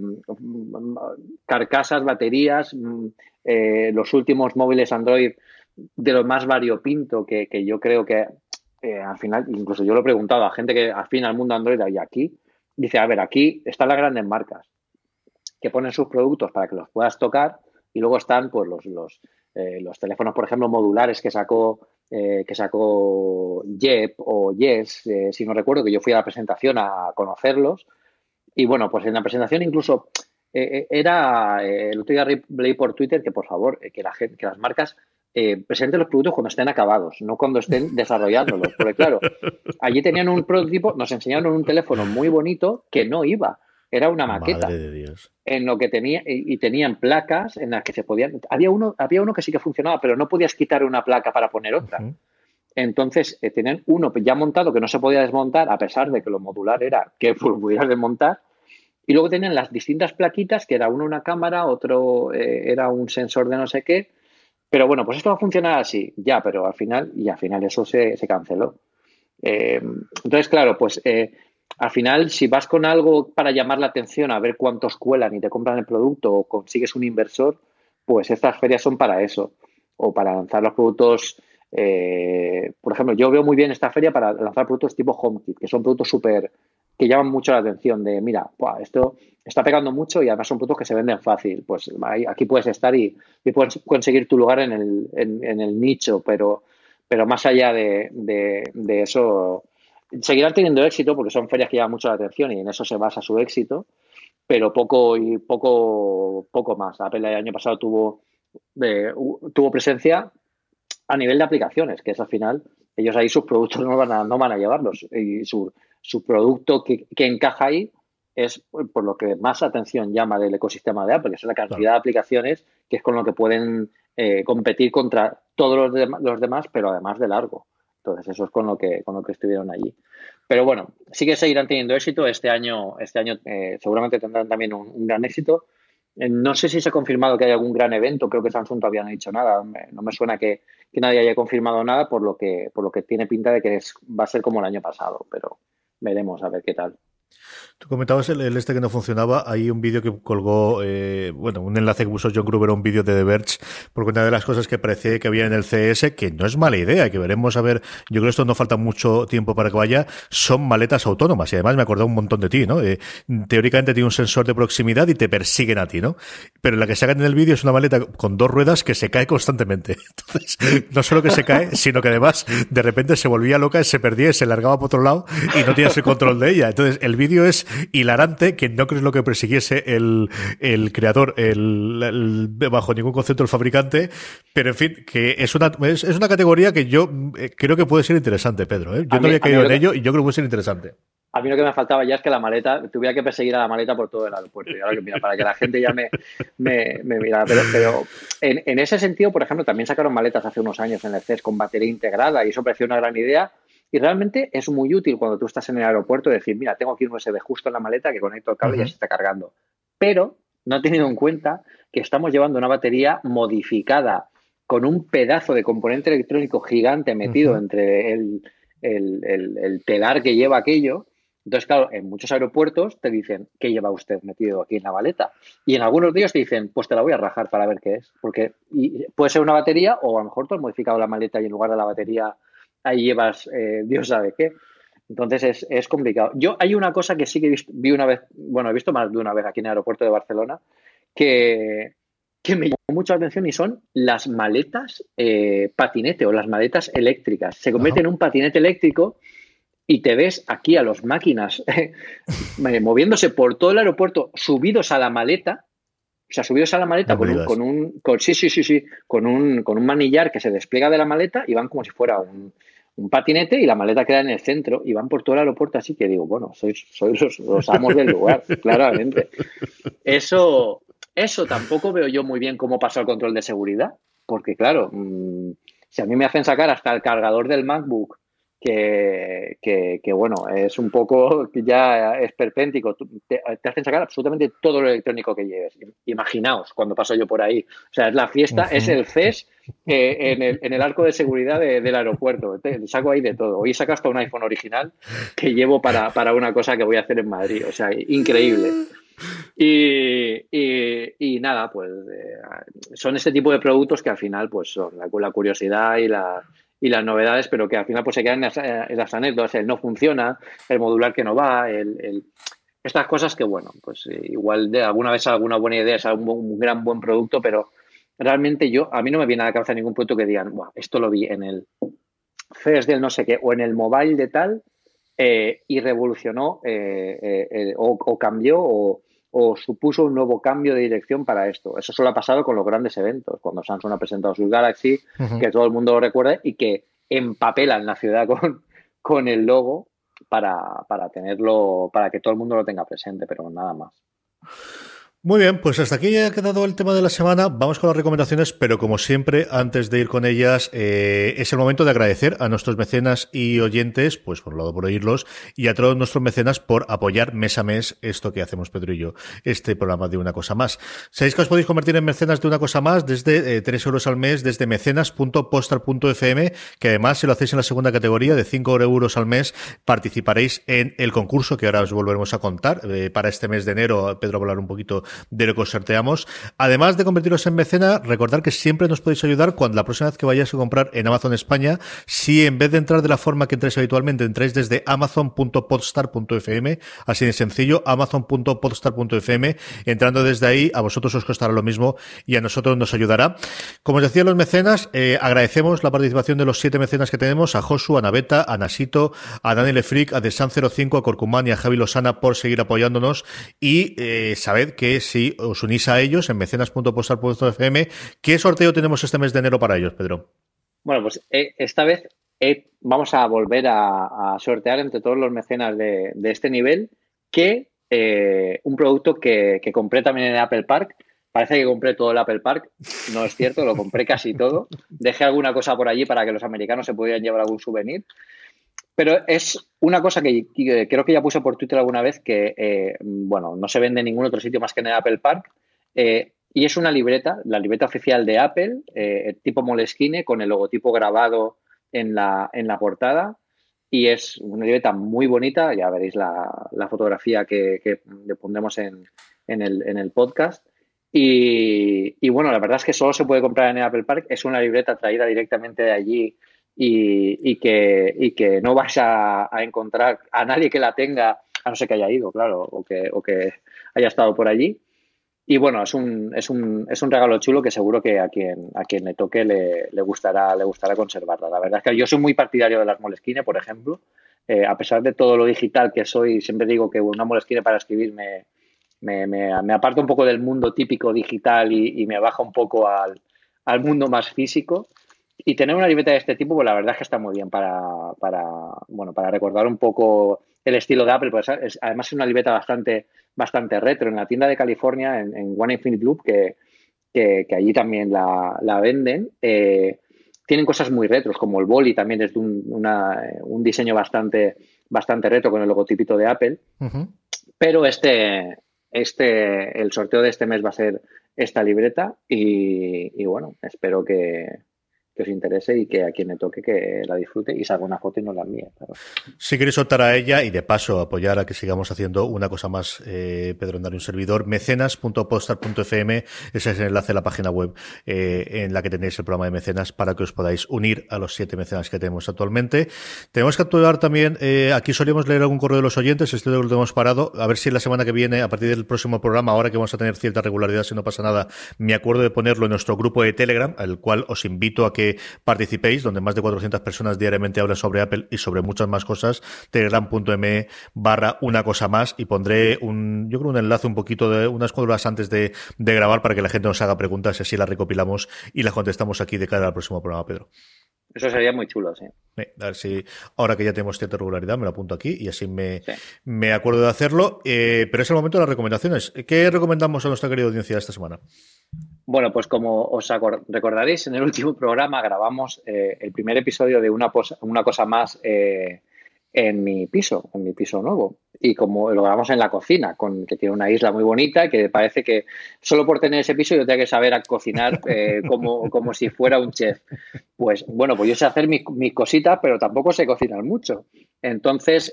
carcasas, baterías, mm, eh, los últimos móviles Android de lo más variopinto que, que yo creo que eh, al final, incluso yo lo he preguntado a gente que afina al mundo Android y aquí, dice, a ver, aquí están las grandes marcas que ponen sus productos para que los puedas tocar y luego están pues los, los eh, los teléfonos, por ejemplo, modulares que sacó eh, que sacó Jep o Yes, eh, si no recuerdo, que yo fui a la presentación a conocerlos. Y bueno, pues en la presentación incluso era, el otro día leí por Twitter que por favor, que, la gente, que las marcas presenten los productos cuando estén acabados, no cuando estén desarrollándolos. Porque claro, allí tenían un prototipo, nos enseñaron un teléfono muy bonito que no iba. Era una maqueta.
de Dios.
En lo que tenía, y, tenían placas en las que se podían. Había uno, había uno que sí que funcionaba, pero no podías quitar una placa para poner otra. Entonces, eh, tenían uno ya montado que no se podía desmontar, a pesar de que lo modular era que pudieras desmontar. Y luego tenían las distintas plaquitas, que era uno una cámara, otro eh, era un sensor de no sé qué. Pero bueno, pues esto va a funcionar así, ya, pero al final, y al final eso se, canceló. Eh, entonces, claro, pues al final, si vas con algo para llamar la atención, a ver cuántos cuelan y te compran el producto o consigues un inversor, pues estas ferias son para eso. O para lanzar los productos, eh, por ejemplo, yo veo muy bien esta feria para lanzar productos tipo HomeKit, que son productos súper, que llaman mucho la atención de, mira, esto está pegando mucho y además son productos que se venden fácil. Pues aquí puedes estar y, puedes conseguir tu lugar en el, nicho, pero, pero más allá de eso, seguirán teniendo éxito porque son ferias que llaman mucho la atención y en eso se basa su éxito, pero poco y poco, poco más. Apple el año pasado tuvo, eh, tuvo presencia a nivel de aplicaciones, que es al final, ellos ahí sus productos no van a, no van a llevarlos y su, su producto que, encaja ahí es por lo que más atención llama del ecosistema de Apple, es la cantidad de aplicaciones que es con lo que pueden eh, competir contra todos los, los demás, pero además de largo. Entonces, eso es con lo que, con lo que estuvieron allí. Pero bueno, sí que seguirán teniendo éxito. Este año, este año eh, seguramente tendrán también un, gran éxito. Eh, no sé si se ha confirmado que hay algún gran evento, creo que Samsung todavía no ha dicho nada. No me suena que, nadie haya confirmado nada, por lo que, por lo que tiene pinta de que va a ser como el año pasado, pero veremos a ver qué tal.
Tú comentabas el, este que no funcionaba. Hay un vídeo que colgó, eh, bueno, un enlace que puso John Gruber, un vídeo de The Verge, porque una de las cosas que parece que había en el CS, que no es mala idea, que veremos a ver, yo creo que esto no falta mucho tiempo para que vaya, son maletas autónomas. Y además me acordé un montón de ti, ¿no? Eh, teóricamente tiene un sensor de proximidad y te persiguen a ti, ¿no? Pero la que sacan en el vídeo es una maleta con dos ruedas que se cae constantemente. Entonces, no solo que se cae, sino que además de repente se volvía loca, se perdía, se largaba por otro lado y no tienes el control de ella. Entonces, el vídeo es hilarante, que no creo lo que persiguiese el, el creador el, bajo ningún concepto el fabricante, pero en fin, que es una, es, una categoría que yo eh, creo que puede ser interesante, Pedro. ¿eh? Yo no había caído en ello y yo creo que puede ser interesante.
A mí lo que me faltaba ya es que la maleta, tuviera que perseguir a la maleta por todo el aeropuerto. Y ahora que, mira, para que la gente ya me, me, me mira. Pero, pero en, en, ese sentido, por ejemplo, también sacaron maletas hace unos años en el CES con batería integrada y eso pareció una gran idea. Y realmente es muy útil cuando tú estás en el aeropuerto decir, mira, tengo aquí un USB justo en la maleta que conecto el cable y ya se está cargando. Pero no he tenido en cuenta que estamos llevando una batería modificada con un pedazo de componente electrónico gigante metido entre el, el, telar que lleva aquello. Entonces, claro, en muchos aeropuertos te dicen, ¿qué lleva usted metido aquí en la maleta? Y en algunos de ellos te dicen, pues te la voy a rajar para ver qué es. Porque puede ser una batería o a lo mejor tú has modificado la maleta y en lugar de la batería ahí llevas eh, Dios sabe qué. Entonces es, es, complicado. Yo hay una cosa que sí que vi una vez, bueno, he visto más de una vez aquí en el aeropuerto de Barcelona, que, que me llamó mucha atención y son las maletas eh, patinete o las maletas eléctricas. Se convierte en un patinete eléctrico y te ves aquí a los máquinas eh, moviéndose por todo el aeropuerto, subidos a la maleta, o sea, subidos a la maleta con un, con un, con, sí, sí, sí, sí, con un, con un manillar que se despliega de la maleta y van como si fuera un, un patinete y la maleta queda en el centro y van por todo el aeropuerto así que digo, bueno, sois, sois los, amos del lugar, claramente. Eso, eso tampoco veo yo muy bien cómo pasa el control de seguridad, porque claro, mm, si a mí me hacen sacar hasta el cargador del MacBook que, que, bueno, es un poco, ya es perpéntico, te, hacen sacar absolutamente todo lo electrónico que lleves. Imaginaos cuando paso yo por ahí. O sea, es la fiesta, es el CES eh, en, el, en, el, arco de seguridad del aeropuerto. Te, saco ahí de todo. Hoy saco hasta un iPhone original que llevo para, para una cosa que voy a hacer en Madrid. O sea, increíble. Y, y, nada, pues eh, son este tipo de productos que al final pues son la, la curiosidad y la, y las novedades, pero que al final pues se quedan en las, anécdotas, el no funciona, el modular que no va, el, estas cosas que bueno, pues eh, igual de alguna vez alguna buena idea es un, gran buen producto, pero realmente yo, a mí no me viene a la cabeza ningún punto que digan, esto lo vi en el First del no sé qué, o en el mobile de tal, eh, y revolucionó eh, eh, o, cambió o, supuso un nuevo cambio de dirección para esto. Eso solo ha pasado con los grandes eventos, cuando Samsung ha presentado sus Galaxy, que todo el mundo lo recuerda y que empapelan la ciudad con, con el logo para, para tenerlo, para que todo el mundo lo tenga presente, pero nada más.
Muy bien, pues hasta aquí ya ha quedado el tema de la semana. Vamos con las recomendaciones, pero como siempre, antes de ir con ellas, eh, es el momento de agradecer a nuestros mecenas y oyentes, pues por un lado por oírlos, y a todos nuestros mecenas por apoyar mes a mes esto que hacemos Pedro y yo, este programa de Una Cosa Más. Sabéis que os podéis convertir en mecenas de Una Cosa Más desde eh, 3 euros al mes, desde mecenas.postal.fm, que además si lo hacéis en la segunda categoría de 5 euros al mes, participaréis en el concurso que ahora os volveremos a contar. Eh, para este mes de enero, Pedro va hablar un poquito de lo que os sorteamos. Además de convertiros en mecena, recordad que siempre nos podéis ayudar cuando la próxima vez que vayáis a comprar en Amazon España, si en vez de entrar de la forma que entréis habitualmente, entráis desde amazon.podstar.fm, así de sencillo, amazon.podstar.fm, entrando desde ahí, a vosotros os costará lo mismo y a nosotros nos ayudará. Como os decía los mecenas, eh, agradecemos la participación de los siete mecenas que tenemos, a Josu, a Naveta, a Nasito, a Daniel Efric, a Desan05, a Corcumán y a Javi Losana por seguir apoyándonos y eh, sabed que si os unís a ellos en mecenas.postal.fm, ¿qué sorteo tenemos este mes de enero para ellos, Pedro?
Bueno, pues eh, esta vez eh, vamos a volver a, sortear entre todos los mecenas de, este nivel que eh, un producto que, compré también en Apple Park. Parece que compré todo el Apple Park. No es cierto, lo compré casi todo. Dejé alguna cosa por allí para que los americanos se pudieran llevar algún souvenir. Pero es una cosa que, creo que ya puse por Twitter alguna vez que, eh, bueno, no se vende en ningún otro sitio más que en Apple Park. Eh, y es una libreta, la libreta oficial de Apple, eh, tipo Moleskine, con el logotipo grabado en la, en la portada. Y es una libreta muy bonita, ya veréis la, fotografía que, le pondremos en, el, en el podcast. Y, bueno, la verdad es que solo se puede comprar en Apple Park. Es una libreta traída directamente de allí y, que, que no vas a, encontrar a nadie que la tenga, a no ser que haya ido, claro, o que, o que haya estado por allí. Y bueno, es un, es un, es un regalo chulo que seguro que a quien, a quien le toque le, le, gustará, le gustará conservarla. La verdad es que yo soy muy partidario de las Moleskine, por ejemplo. Eh, a pesar de todo lo digital que soy, siempre digo que una Moleskine para escribir me, me, me, aparta un poco del mundo típico digital y, y me baja un poco al, al mundo más físico. Y tener una libreta de este tipo, pues la verdad es que está muy bien para, para bueno, para recordar un poco el estilo de Apple. Pues es, además es una libreta bastante, bastante retro. En la tienda de California, en, One Infinite Loop, que, que, allí también la, la venden, eh, tienen cosas muy retros, como el boli también es de un, una, un diseño bastante, bastante retro con el logotipito de Apple. Pero este, este, el sorteo de este mes va a ser esta libreta y, y bueno, espero que, que os interese y que a quien le toque que la disfrute y salga una foto y no la envíe.
Si queréis optar a ella y de paso apoyar a que sigamos haciendo una cosa más, eh, Pedro Andar, un servidor, mecenas.postar.fm, ese es el enlace a la página web eh, en la que tenéis el programa de mecenas para que os podáis unir a los siete mecenas que tenemos actualmente. Tenemos que actuar también, eh, aquí solíamos leer algún correo de los oyentes, esto lo hemos parado, a ver si la semana que viene, a partir del próximo programa, ahora que vamos a tener cierta regularidad, si no pasa nada, me acuerdo de ponerlo en nuestro grupo de Telegram, al cual os invito a que participéis, donde más de 400 personas diariamente hablan sobre Apple y sobre muchas más cosas, telegram.me barra una cosa más y pondré un, yo creo un enlace un poquito de unas cuadras antes de, grabar para que la gente nos haga preguntas y así las recopilamos y las contestamos aquí de cara al próximo programa, Pedro.
Eso sería muy chulo, sí.
A ver si ahora que ya tenemos cierta regularidad me lo apunto aquí y así me, me acuerdo de hacerlo. Eh, pero es el momento de las recomendaciones. ¿Qué recomendamos a nuestra querida audiencia esta semana?
Bueno, pues como os recordaréis, en el último programa grabamos eh, el primer episodio de una, una cosa más eh, en mi piso, en mi piso nuevo. Y como lo grabamos en la cocina, con, que tiene una isla muy bonita, que parece que solo por tener ese piso yo tengo que saber a cocinar eh, como, como si fuera un chef. Pues bueno, pues yo sé hacer mis, cositas, pero tampoco sé cocinar mucho. Entonces,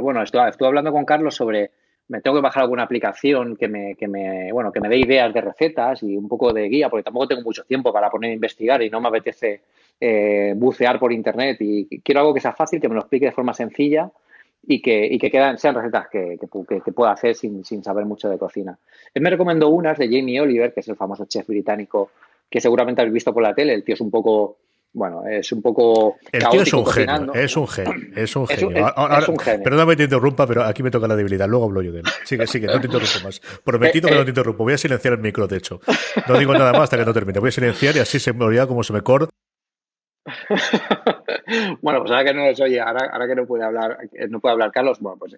bueno, estoy, estuve hablando con Carlos sobre me tengo que bajar alguna aplicación que me, que me, bueno, que me dé ideas de recetas y un poco de guía, porque tampoco tengo mucho tiempo para poner a investigar y no me apetece eh, bucear por internet y quiero algo que sea fácil, que me lo explique de forma sencilla y que, y que quedan, sean recetas que, que, pueda hacer sin, sin, saber mucho de cocina. Él me recomendó unas de Jamie Oliver, que es el famoso chef británico que seguramente habéis visto por la tele. El tío es un poco bueno, es un poco.
El tío es un genio, es un genio, es un genio. Perdóname que te interrumpa, pero aquí me toca la debilidad. Luego hablo yo de él. Sigue, sigue, no te interrumpo más. Prometido que no te interrumpo. Voy a silenciar el micro, de hecho. No digo nada más hasta que no termine. Voy a silenciar y así se me olvida como se me corta.
bueno, pues ahora que no les oye, ahora, ahora que no puede hablar, no puede hablar Carlos, bueno, pues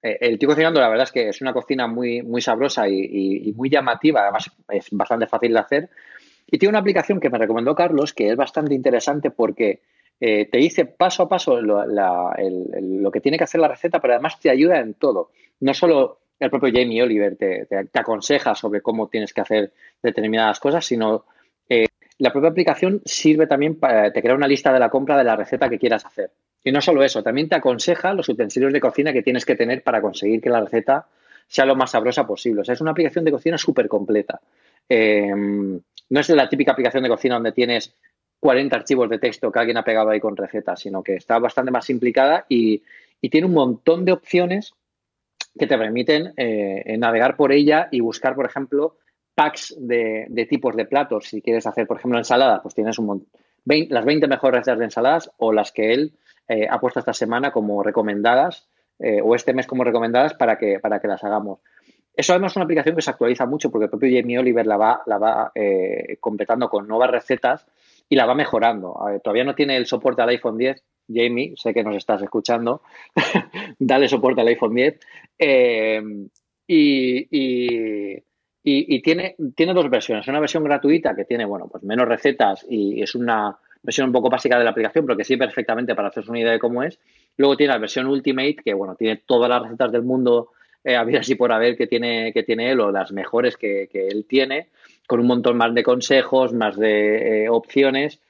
eh, el tío cocinando, la verdad es que es una cocina muy, muy sabrosa y muy llamativa, además es bastante fácil de hacer y tiene una aplicación que me recomendó Carlos que es bastante interesante porque eh, te dice paso a paso lo, que tiene que hacer la receta, pero además te ayuda en todo. No solo el propio Jamie Oliver te, aconseja sobre cómo tienes que hacer determinadas cosas, sino eh, la propia aplicación sirve también para te crea una lista de la compra de la receta que quieras hacer. Y no solo eso, también te aconseja los utensilios de cocina que tienes que tener para conseguir que la receta sea lo más sabrosa posible. O sea, es una aplicación de cocina súper completa. Eh, no es la típica aplicación de cocina donde tienes 40 archivos de texto que alguien ha pegado ahí con recetas, sino que está bastante más implicada y, tiene un montón de opciones que te permiten eh, navegar por ella y buscar, por ejemplo, packs de, tipos de platos. Si quieres hacer, por ejemplo, ensalada, pues tienes un las 20 mejores recetas de ensaladas o las que él eh, ha puesto esta semana como recomendadas eh, o este mes como recomendadas para que, para que las hagamos. Eso además es una aplicación que se actualiza mucho porque el propio Jamie Oliver la va, la va eh, completando con nuevas recetas y la va mejorando. todavía no tiene el soporte al iPhone 10. Jamie, sé que nos estás escuchando, dale soporte al iPhone 10. Eh, y, y, tiene, tiene dos versiones. Una versión gratuita que tiene, bueno, pues menos recetas y es una versión un poco básica de la aplicación, pero que sí perfectamente para hacerse una idea de cómo es. Luego tiene la versión Ultimate, que bueno, tiene todas las recetas del mundo eh, haber así por haber que tiene, que tiene él o las mejores que, él tiene, con un montón más de consejos, más de eh, opciones.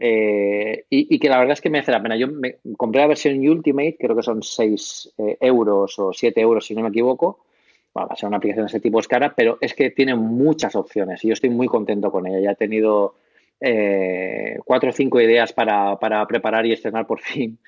Eh, y, que la verdad es que me hace la pena. Yo me compré la versión Ultimate, creo que son 6 eh, euros o 7 euros, si no me equivoco. va a ser una aplicación de ese tipo es cara, pero es que tiene muchas opciones y yo estoy muy contento con ella. Ya he tenido cuatro o cinco ideas para, para preparar y estrenar por fin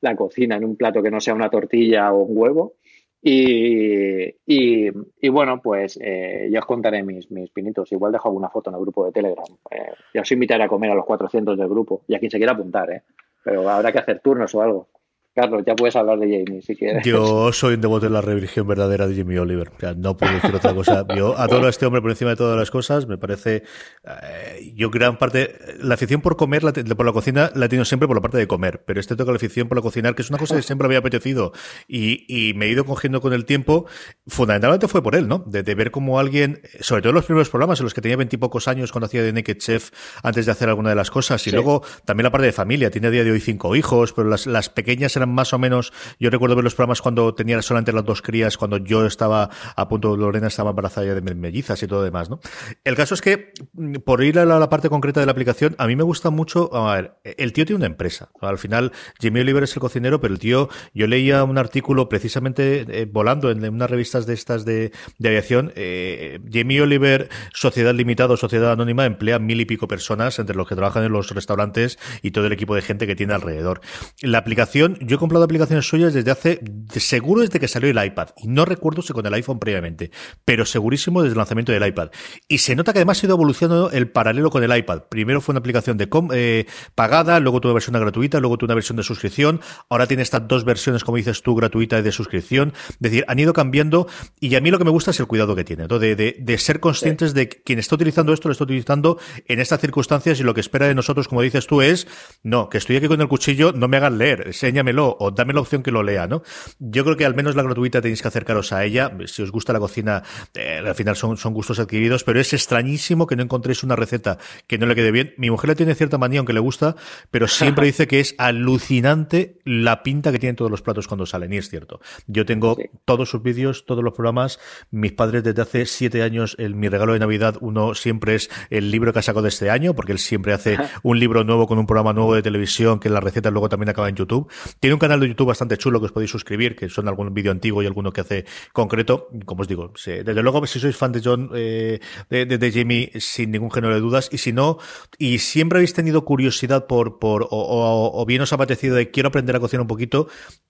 la cocina en un plato que no sea una tortilla o un huevo. Y, y, bueno, pues eh, ya os contaré mis, mis pinitos. Igual dejo alguna foto en el grupo de Telegram. Eh, ya os invitaré a comer a los 400 del grupo y a quien se quiera apuntar, ¿eh? Pero habrá que hacer turnos o algo. Carlos, ya puedes hablar de Jamie si quieres.
Yo soy un devoto de la religión verdadera de Jamie Oliver. O sea, no puedo decir otra cosa. Yo adoro a este hombre por encima de todas las cosas. Me parece. Eh, yo, gran parte. La afición por comer, la, por la cocina, la he tenido siempre por la parte de comer. Pero este toca la afición por la cocinar, que es una cosa que siempre me había apetecido. Y, y me he ido cogiendo con el tiempo. Fundamentalmente fue por él, ¿no? De, ver como alguien. Sobre todo en los primeros programas en los que tenía veintipocos años cuando hacía de Naked Chef antes de hacer alguna de las cosas. Y luego también la parte de familia. Tiene a día de hoy cinco hijos, pero las, las pequeñas más o menos, yo recuerdo ver los programas cuando tenía solamente las dos crías, cuando yo estaba a punto, Lorena estaba embarazada ya de mellizas y todo demás, ¿no? El caso es que, mm, por ir a la, parte concreta de la aplicación, a mí me gusta mucho, a ver, el tío tiene una empresa. Al final, Jimmy Oliver es el cocinero, pero el tío, yo leía un artículo precisamente eh, volando en, unas revistas de estas de, aviación, eh, Jimmy Oliver, Sociedad Limitada o Sociedad Anónima, emplea mil y pico personas, entre los que trabajan en los restaurantes y todo el equipo de gente que tiene alrededor. La aplicación, yo he comprado aplicaciones suyas desde hace, seguro desde que salió el iPad. Y no recuerdo si con el iPhone previamente, pero segurísimo desde el lanzamiento del iPad. Y se nota que además ha ido evolucionando el paralelo con el iPad. Primero fue una aplicación de eh, pagada, luego tuvo una versión gratuita, luego tuvo una versión de suscripción. Ahora tiene estas dos versiones, como dices tú, gratuita y de suscripción. Es decir, han ido cambiando. Y a mí lo que me gusta es el cuidado que tiene, de, de, de, ser conscientes de que quien está utilizando esto lo está utilizando en estas circunstancias y lo que espera de nosotros, como dices tú, es no, que estoy aquí con el cuchillo, no me hagan leer, enséñamelo o dame la opción que lo lea, ¿no? Yo creo que al menos la gratuita tenéis que acercaros a ella. Si os gusta la cocina, eh, al final son, son gustos adquiridos, pero es extrañísimo que no encontréis una receta que no le quede bien. Mi mujer le tiene cierta manía, aunque le gusta, pero siempre dice que es alucinante la pinta que tienen todos los platos cuando salen, y es cierto. Yo tengo todos sus vídeos, todos los programas. Mis padres desde hace siete años, el, mi regalo de Navidad, uno siempre es el libro que ha sacado de este año, porque él siempre hace un libro nuevo con un programa nuevo de televisión, que la receta luego también acaba en YouTube. Tiene un canal de YouTube bastante chulo que os podéis suscribir, que son algún vídeo antiguo y alguno que hace concreto. Como os digo, desde luego, si sois fan de John, eh, de, de, Jamie, sin ningún género de dudas, y si no, y siempre habéis tenido curiosidad por, por o, bien os ha apetecido de quiero aprender a cocinar un poquito,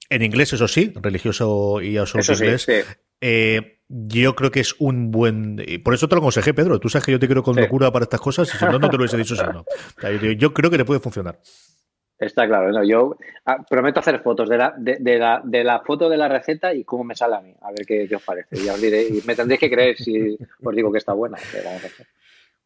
en inglés, eso sí, religioso y a inglés. Eh, yo creo que es un buen. Por eso te lo aconsejé, Pedro. Tú sabes que yo te quiero con locura para estas cosas y si no, no te lo hubiese dicho si no. yo, creo que te puede funcionar.
Está claro, yo ah, prometo hacer fotos de la, de, la, de la foto de la receta y cómo me sale a mí, a ver qué, os parece. Y os y me tendréis que creer si os digo que está buena.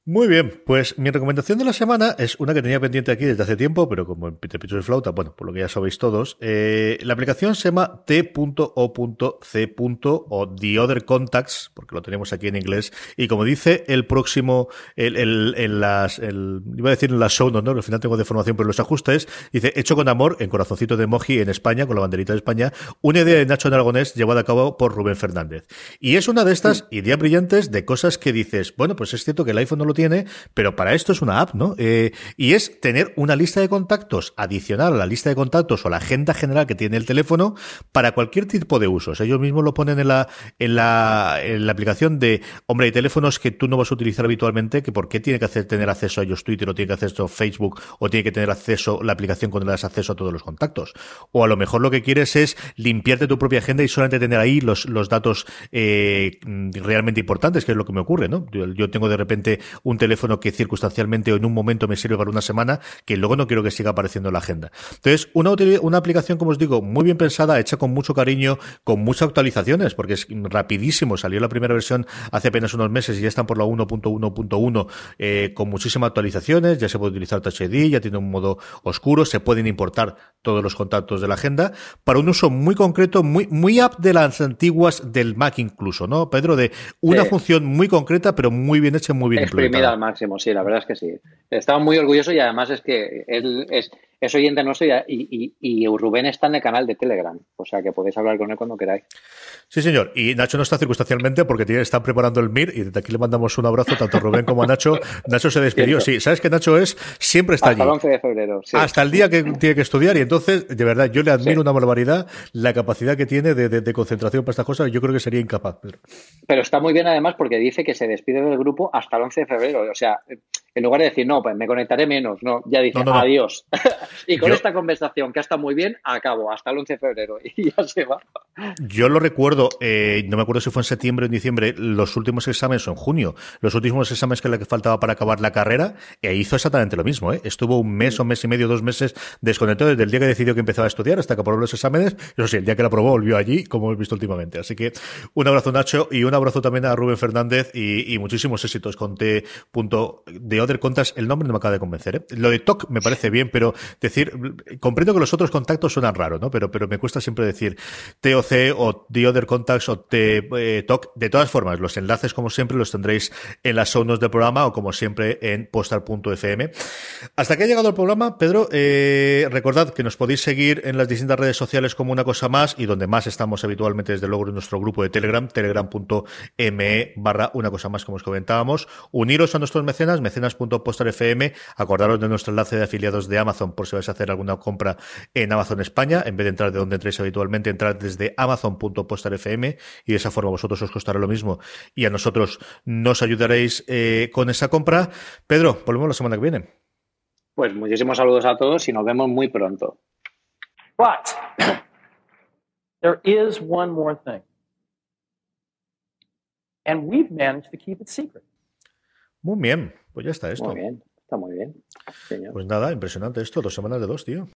Muy bien, pues mi recomendación de la semana es una que tenía pendiente aquí desde hace tiempo, pero como en Peter de Flauta, bueno, por lo que ya sabéis todos, eh, la aplicación se llama t.o.c. o The Other Contacts, porque lo tenemos aquí en inglés, y como dice el próximo, el, el, en las, el, iba a decir en las show, no, no, al final tengo de formación, pero los ajustes, dice, hecho con amor, en corazoncito de emoji en España, con la banderita de España, una idea de Nacho Aragonés llevada a cabo por Rubén Fernández. Y es una de estas ideas brillantes de cosas que dices, bueno, pues es cierto que el iPhone no lo tiene, pero para esto es una app, ¿no? Eh, y es tener una lista de contactos adicional a la lista de contactos o la agenda general que tiene el teléfono para cualquier tipo de usos. Ellos mismos lo ponen en la, en la, en la aplicación de, hombre, hay teléfonos que tú no vas a utilizar habitualmente, que por qué tiene que tener acceso a ellos Twitter o tiene que hacer esto Facebook o tiene que tener acceso la aplicación cuando le das acceso a todos los contactos. O a lo mejor lo que quieres es limpiarte tu propia agenda y solamente tener ahí los, los datos eh, realmente importantes, que es lo que me ocurre, ¿no? Yo tengo de repente un teléfono que circunstancialmente o en un momento me sirve para una semana, que luego no quiero que siga apareciendo en la agenda. Entonces, una, una aplicación, como os digo, muy bien pensada, hecha con mucho cariño, con muchas actualizaciones, porque es rapidísimo. Salió la primera versión hace apenas unos meses y ya están por la 1.1.1 eh, con muchísimas actualizaciones. Ya se puede utilizar Touch ID, ya tiene un modo oscuro, se pueden importar todos los contactos de la agenda para un uso muy concreto, muy, muy app de las antiguas del Mac incluso, ¿no, Pedro? De una función muy concreta, pero muy bien hecha, muy bien
Exprimida al máximo, sí, la verdad es que sí. Estaba muy orgulloso y además es que él es, es oyente nuestro y, y, y, Rubén está en el canal de Telegram, o sea que podéis hablar con él cuando queráis.
Sí, señor. Y Nacho no está circunstancialmente porque tiene, están preparando el MIR y desde aquí le mandamos un abrazo tanto a Rubén como a Nacho. Nacho se despidió. Sí, sabes que Nacho es, siempre está
Hasta
allí.
el 11 de febrero.
Hasta el día que tiene que estudiar y entonces, de verdad, yo le admiro una barbaridad la capacidad que tiene de, de, concentración para estas cosas. Yo creo que sería incapaz.
Pero está muy bien además porque dice que se despide del grupo hasta el 11 de febrero. O sea, en lugar de decir, no, pues me conectaré menos, no, ya dice, adiós. y con esta conversación, que ha estado muy bien, acabo, hasta el 11 de febrero, y ya se va.
Yo lo recuerdo, eh, no me acuerdo si fue en septiembre o en diciembre, los últimos exámenes o en junio, los últimos exámenes que le faltaba para acabar la carrera, e hizo exactamente lo mismo, ¿eh? Estuvo un mes o mes y medio, dos meses desconectado desde el día que decidió que empezaba a estudiar hasta que aprobó los exámenes, eso sí, el día que la aprobó volvió allí, como hemos visto últimamente. Así que un abrazo Nacho y un abrazo también a Rubén Fernández y, muchísimos éxitos con T. de Other Contacts, el nombre no me acaba de convencer. ¿eh? Lo de TOC me parece bien, pero decir, comprendo que los otros contactos suenan raros, ¿no? Pero, pero me cuesta siempre decir TOC o The Other Contacts o T eh, TOC. De todas formas, los enlaces, como siempre, los tendréis en las zonas del programa o como siempre en postal.fm. Hasta que ha llegado el programa, Pedro, eh, recordad que nos podéis seguir en las distintas redes sociales como una cosa más y donde más estamos habitualmente, desde luego, en nuestro grupo de Telegram, telegram.me barra una cosa más, como os comentábamos. Uniros a nuestros mecenas, mecenas Postar FM. Acordaros de nuestro enlace de afiliados de Amazon por si vais a hacer alguna compra en Amazon España. En vez de entrar de donde entréis habitualmente, entrar desde amazon.postarfm y de esa forma vosotros os costará lo mismo y a nosotros nos ayudaréis eh, con esa compra. Pedro, volvemos la semana que viene.
Pues muchísimos saludos a todos y nos vemos muy pronto. But there is one more thing. And we've managed to keep it secret.
Muy bien, pues ya está esto.
Muy bien, muy bien.
Pues nada, impresionante esto, dos semanas de dos, tío.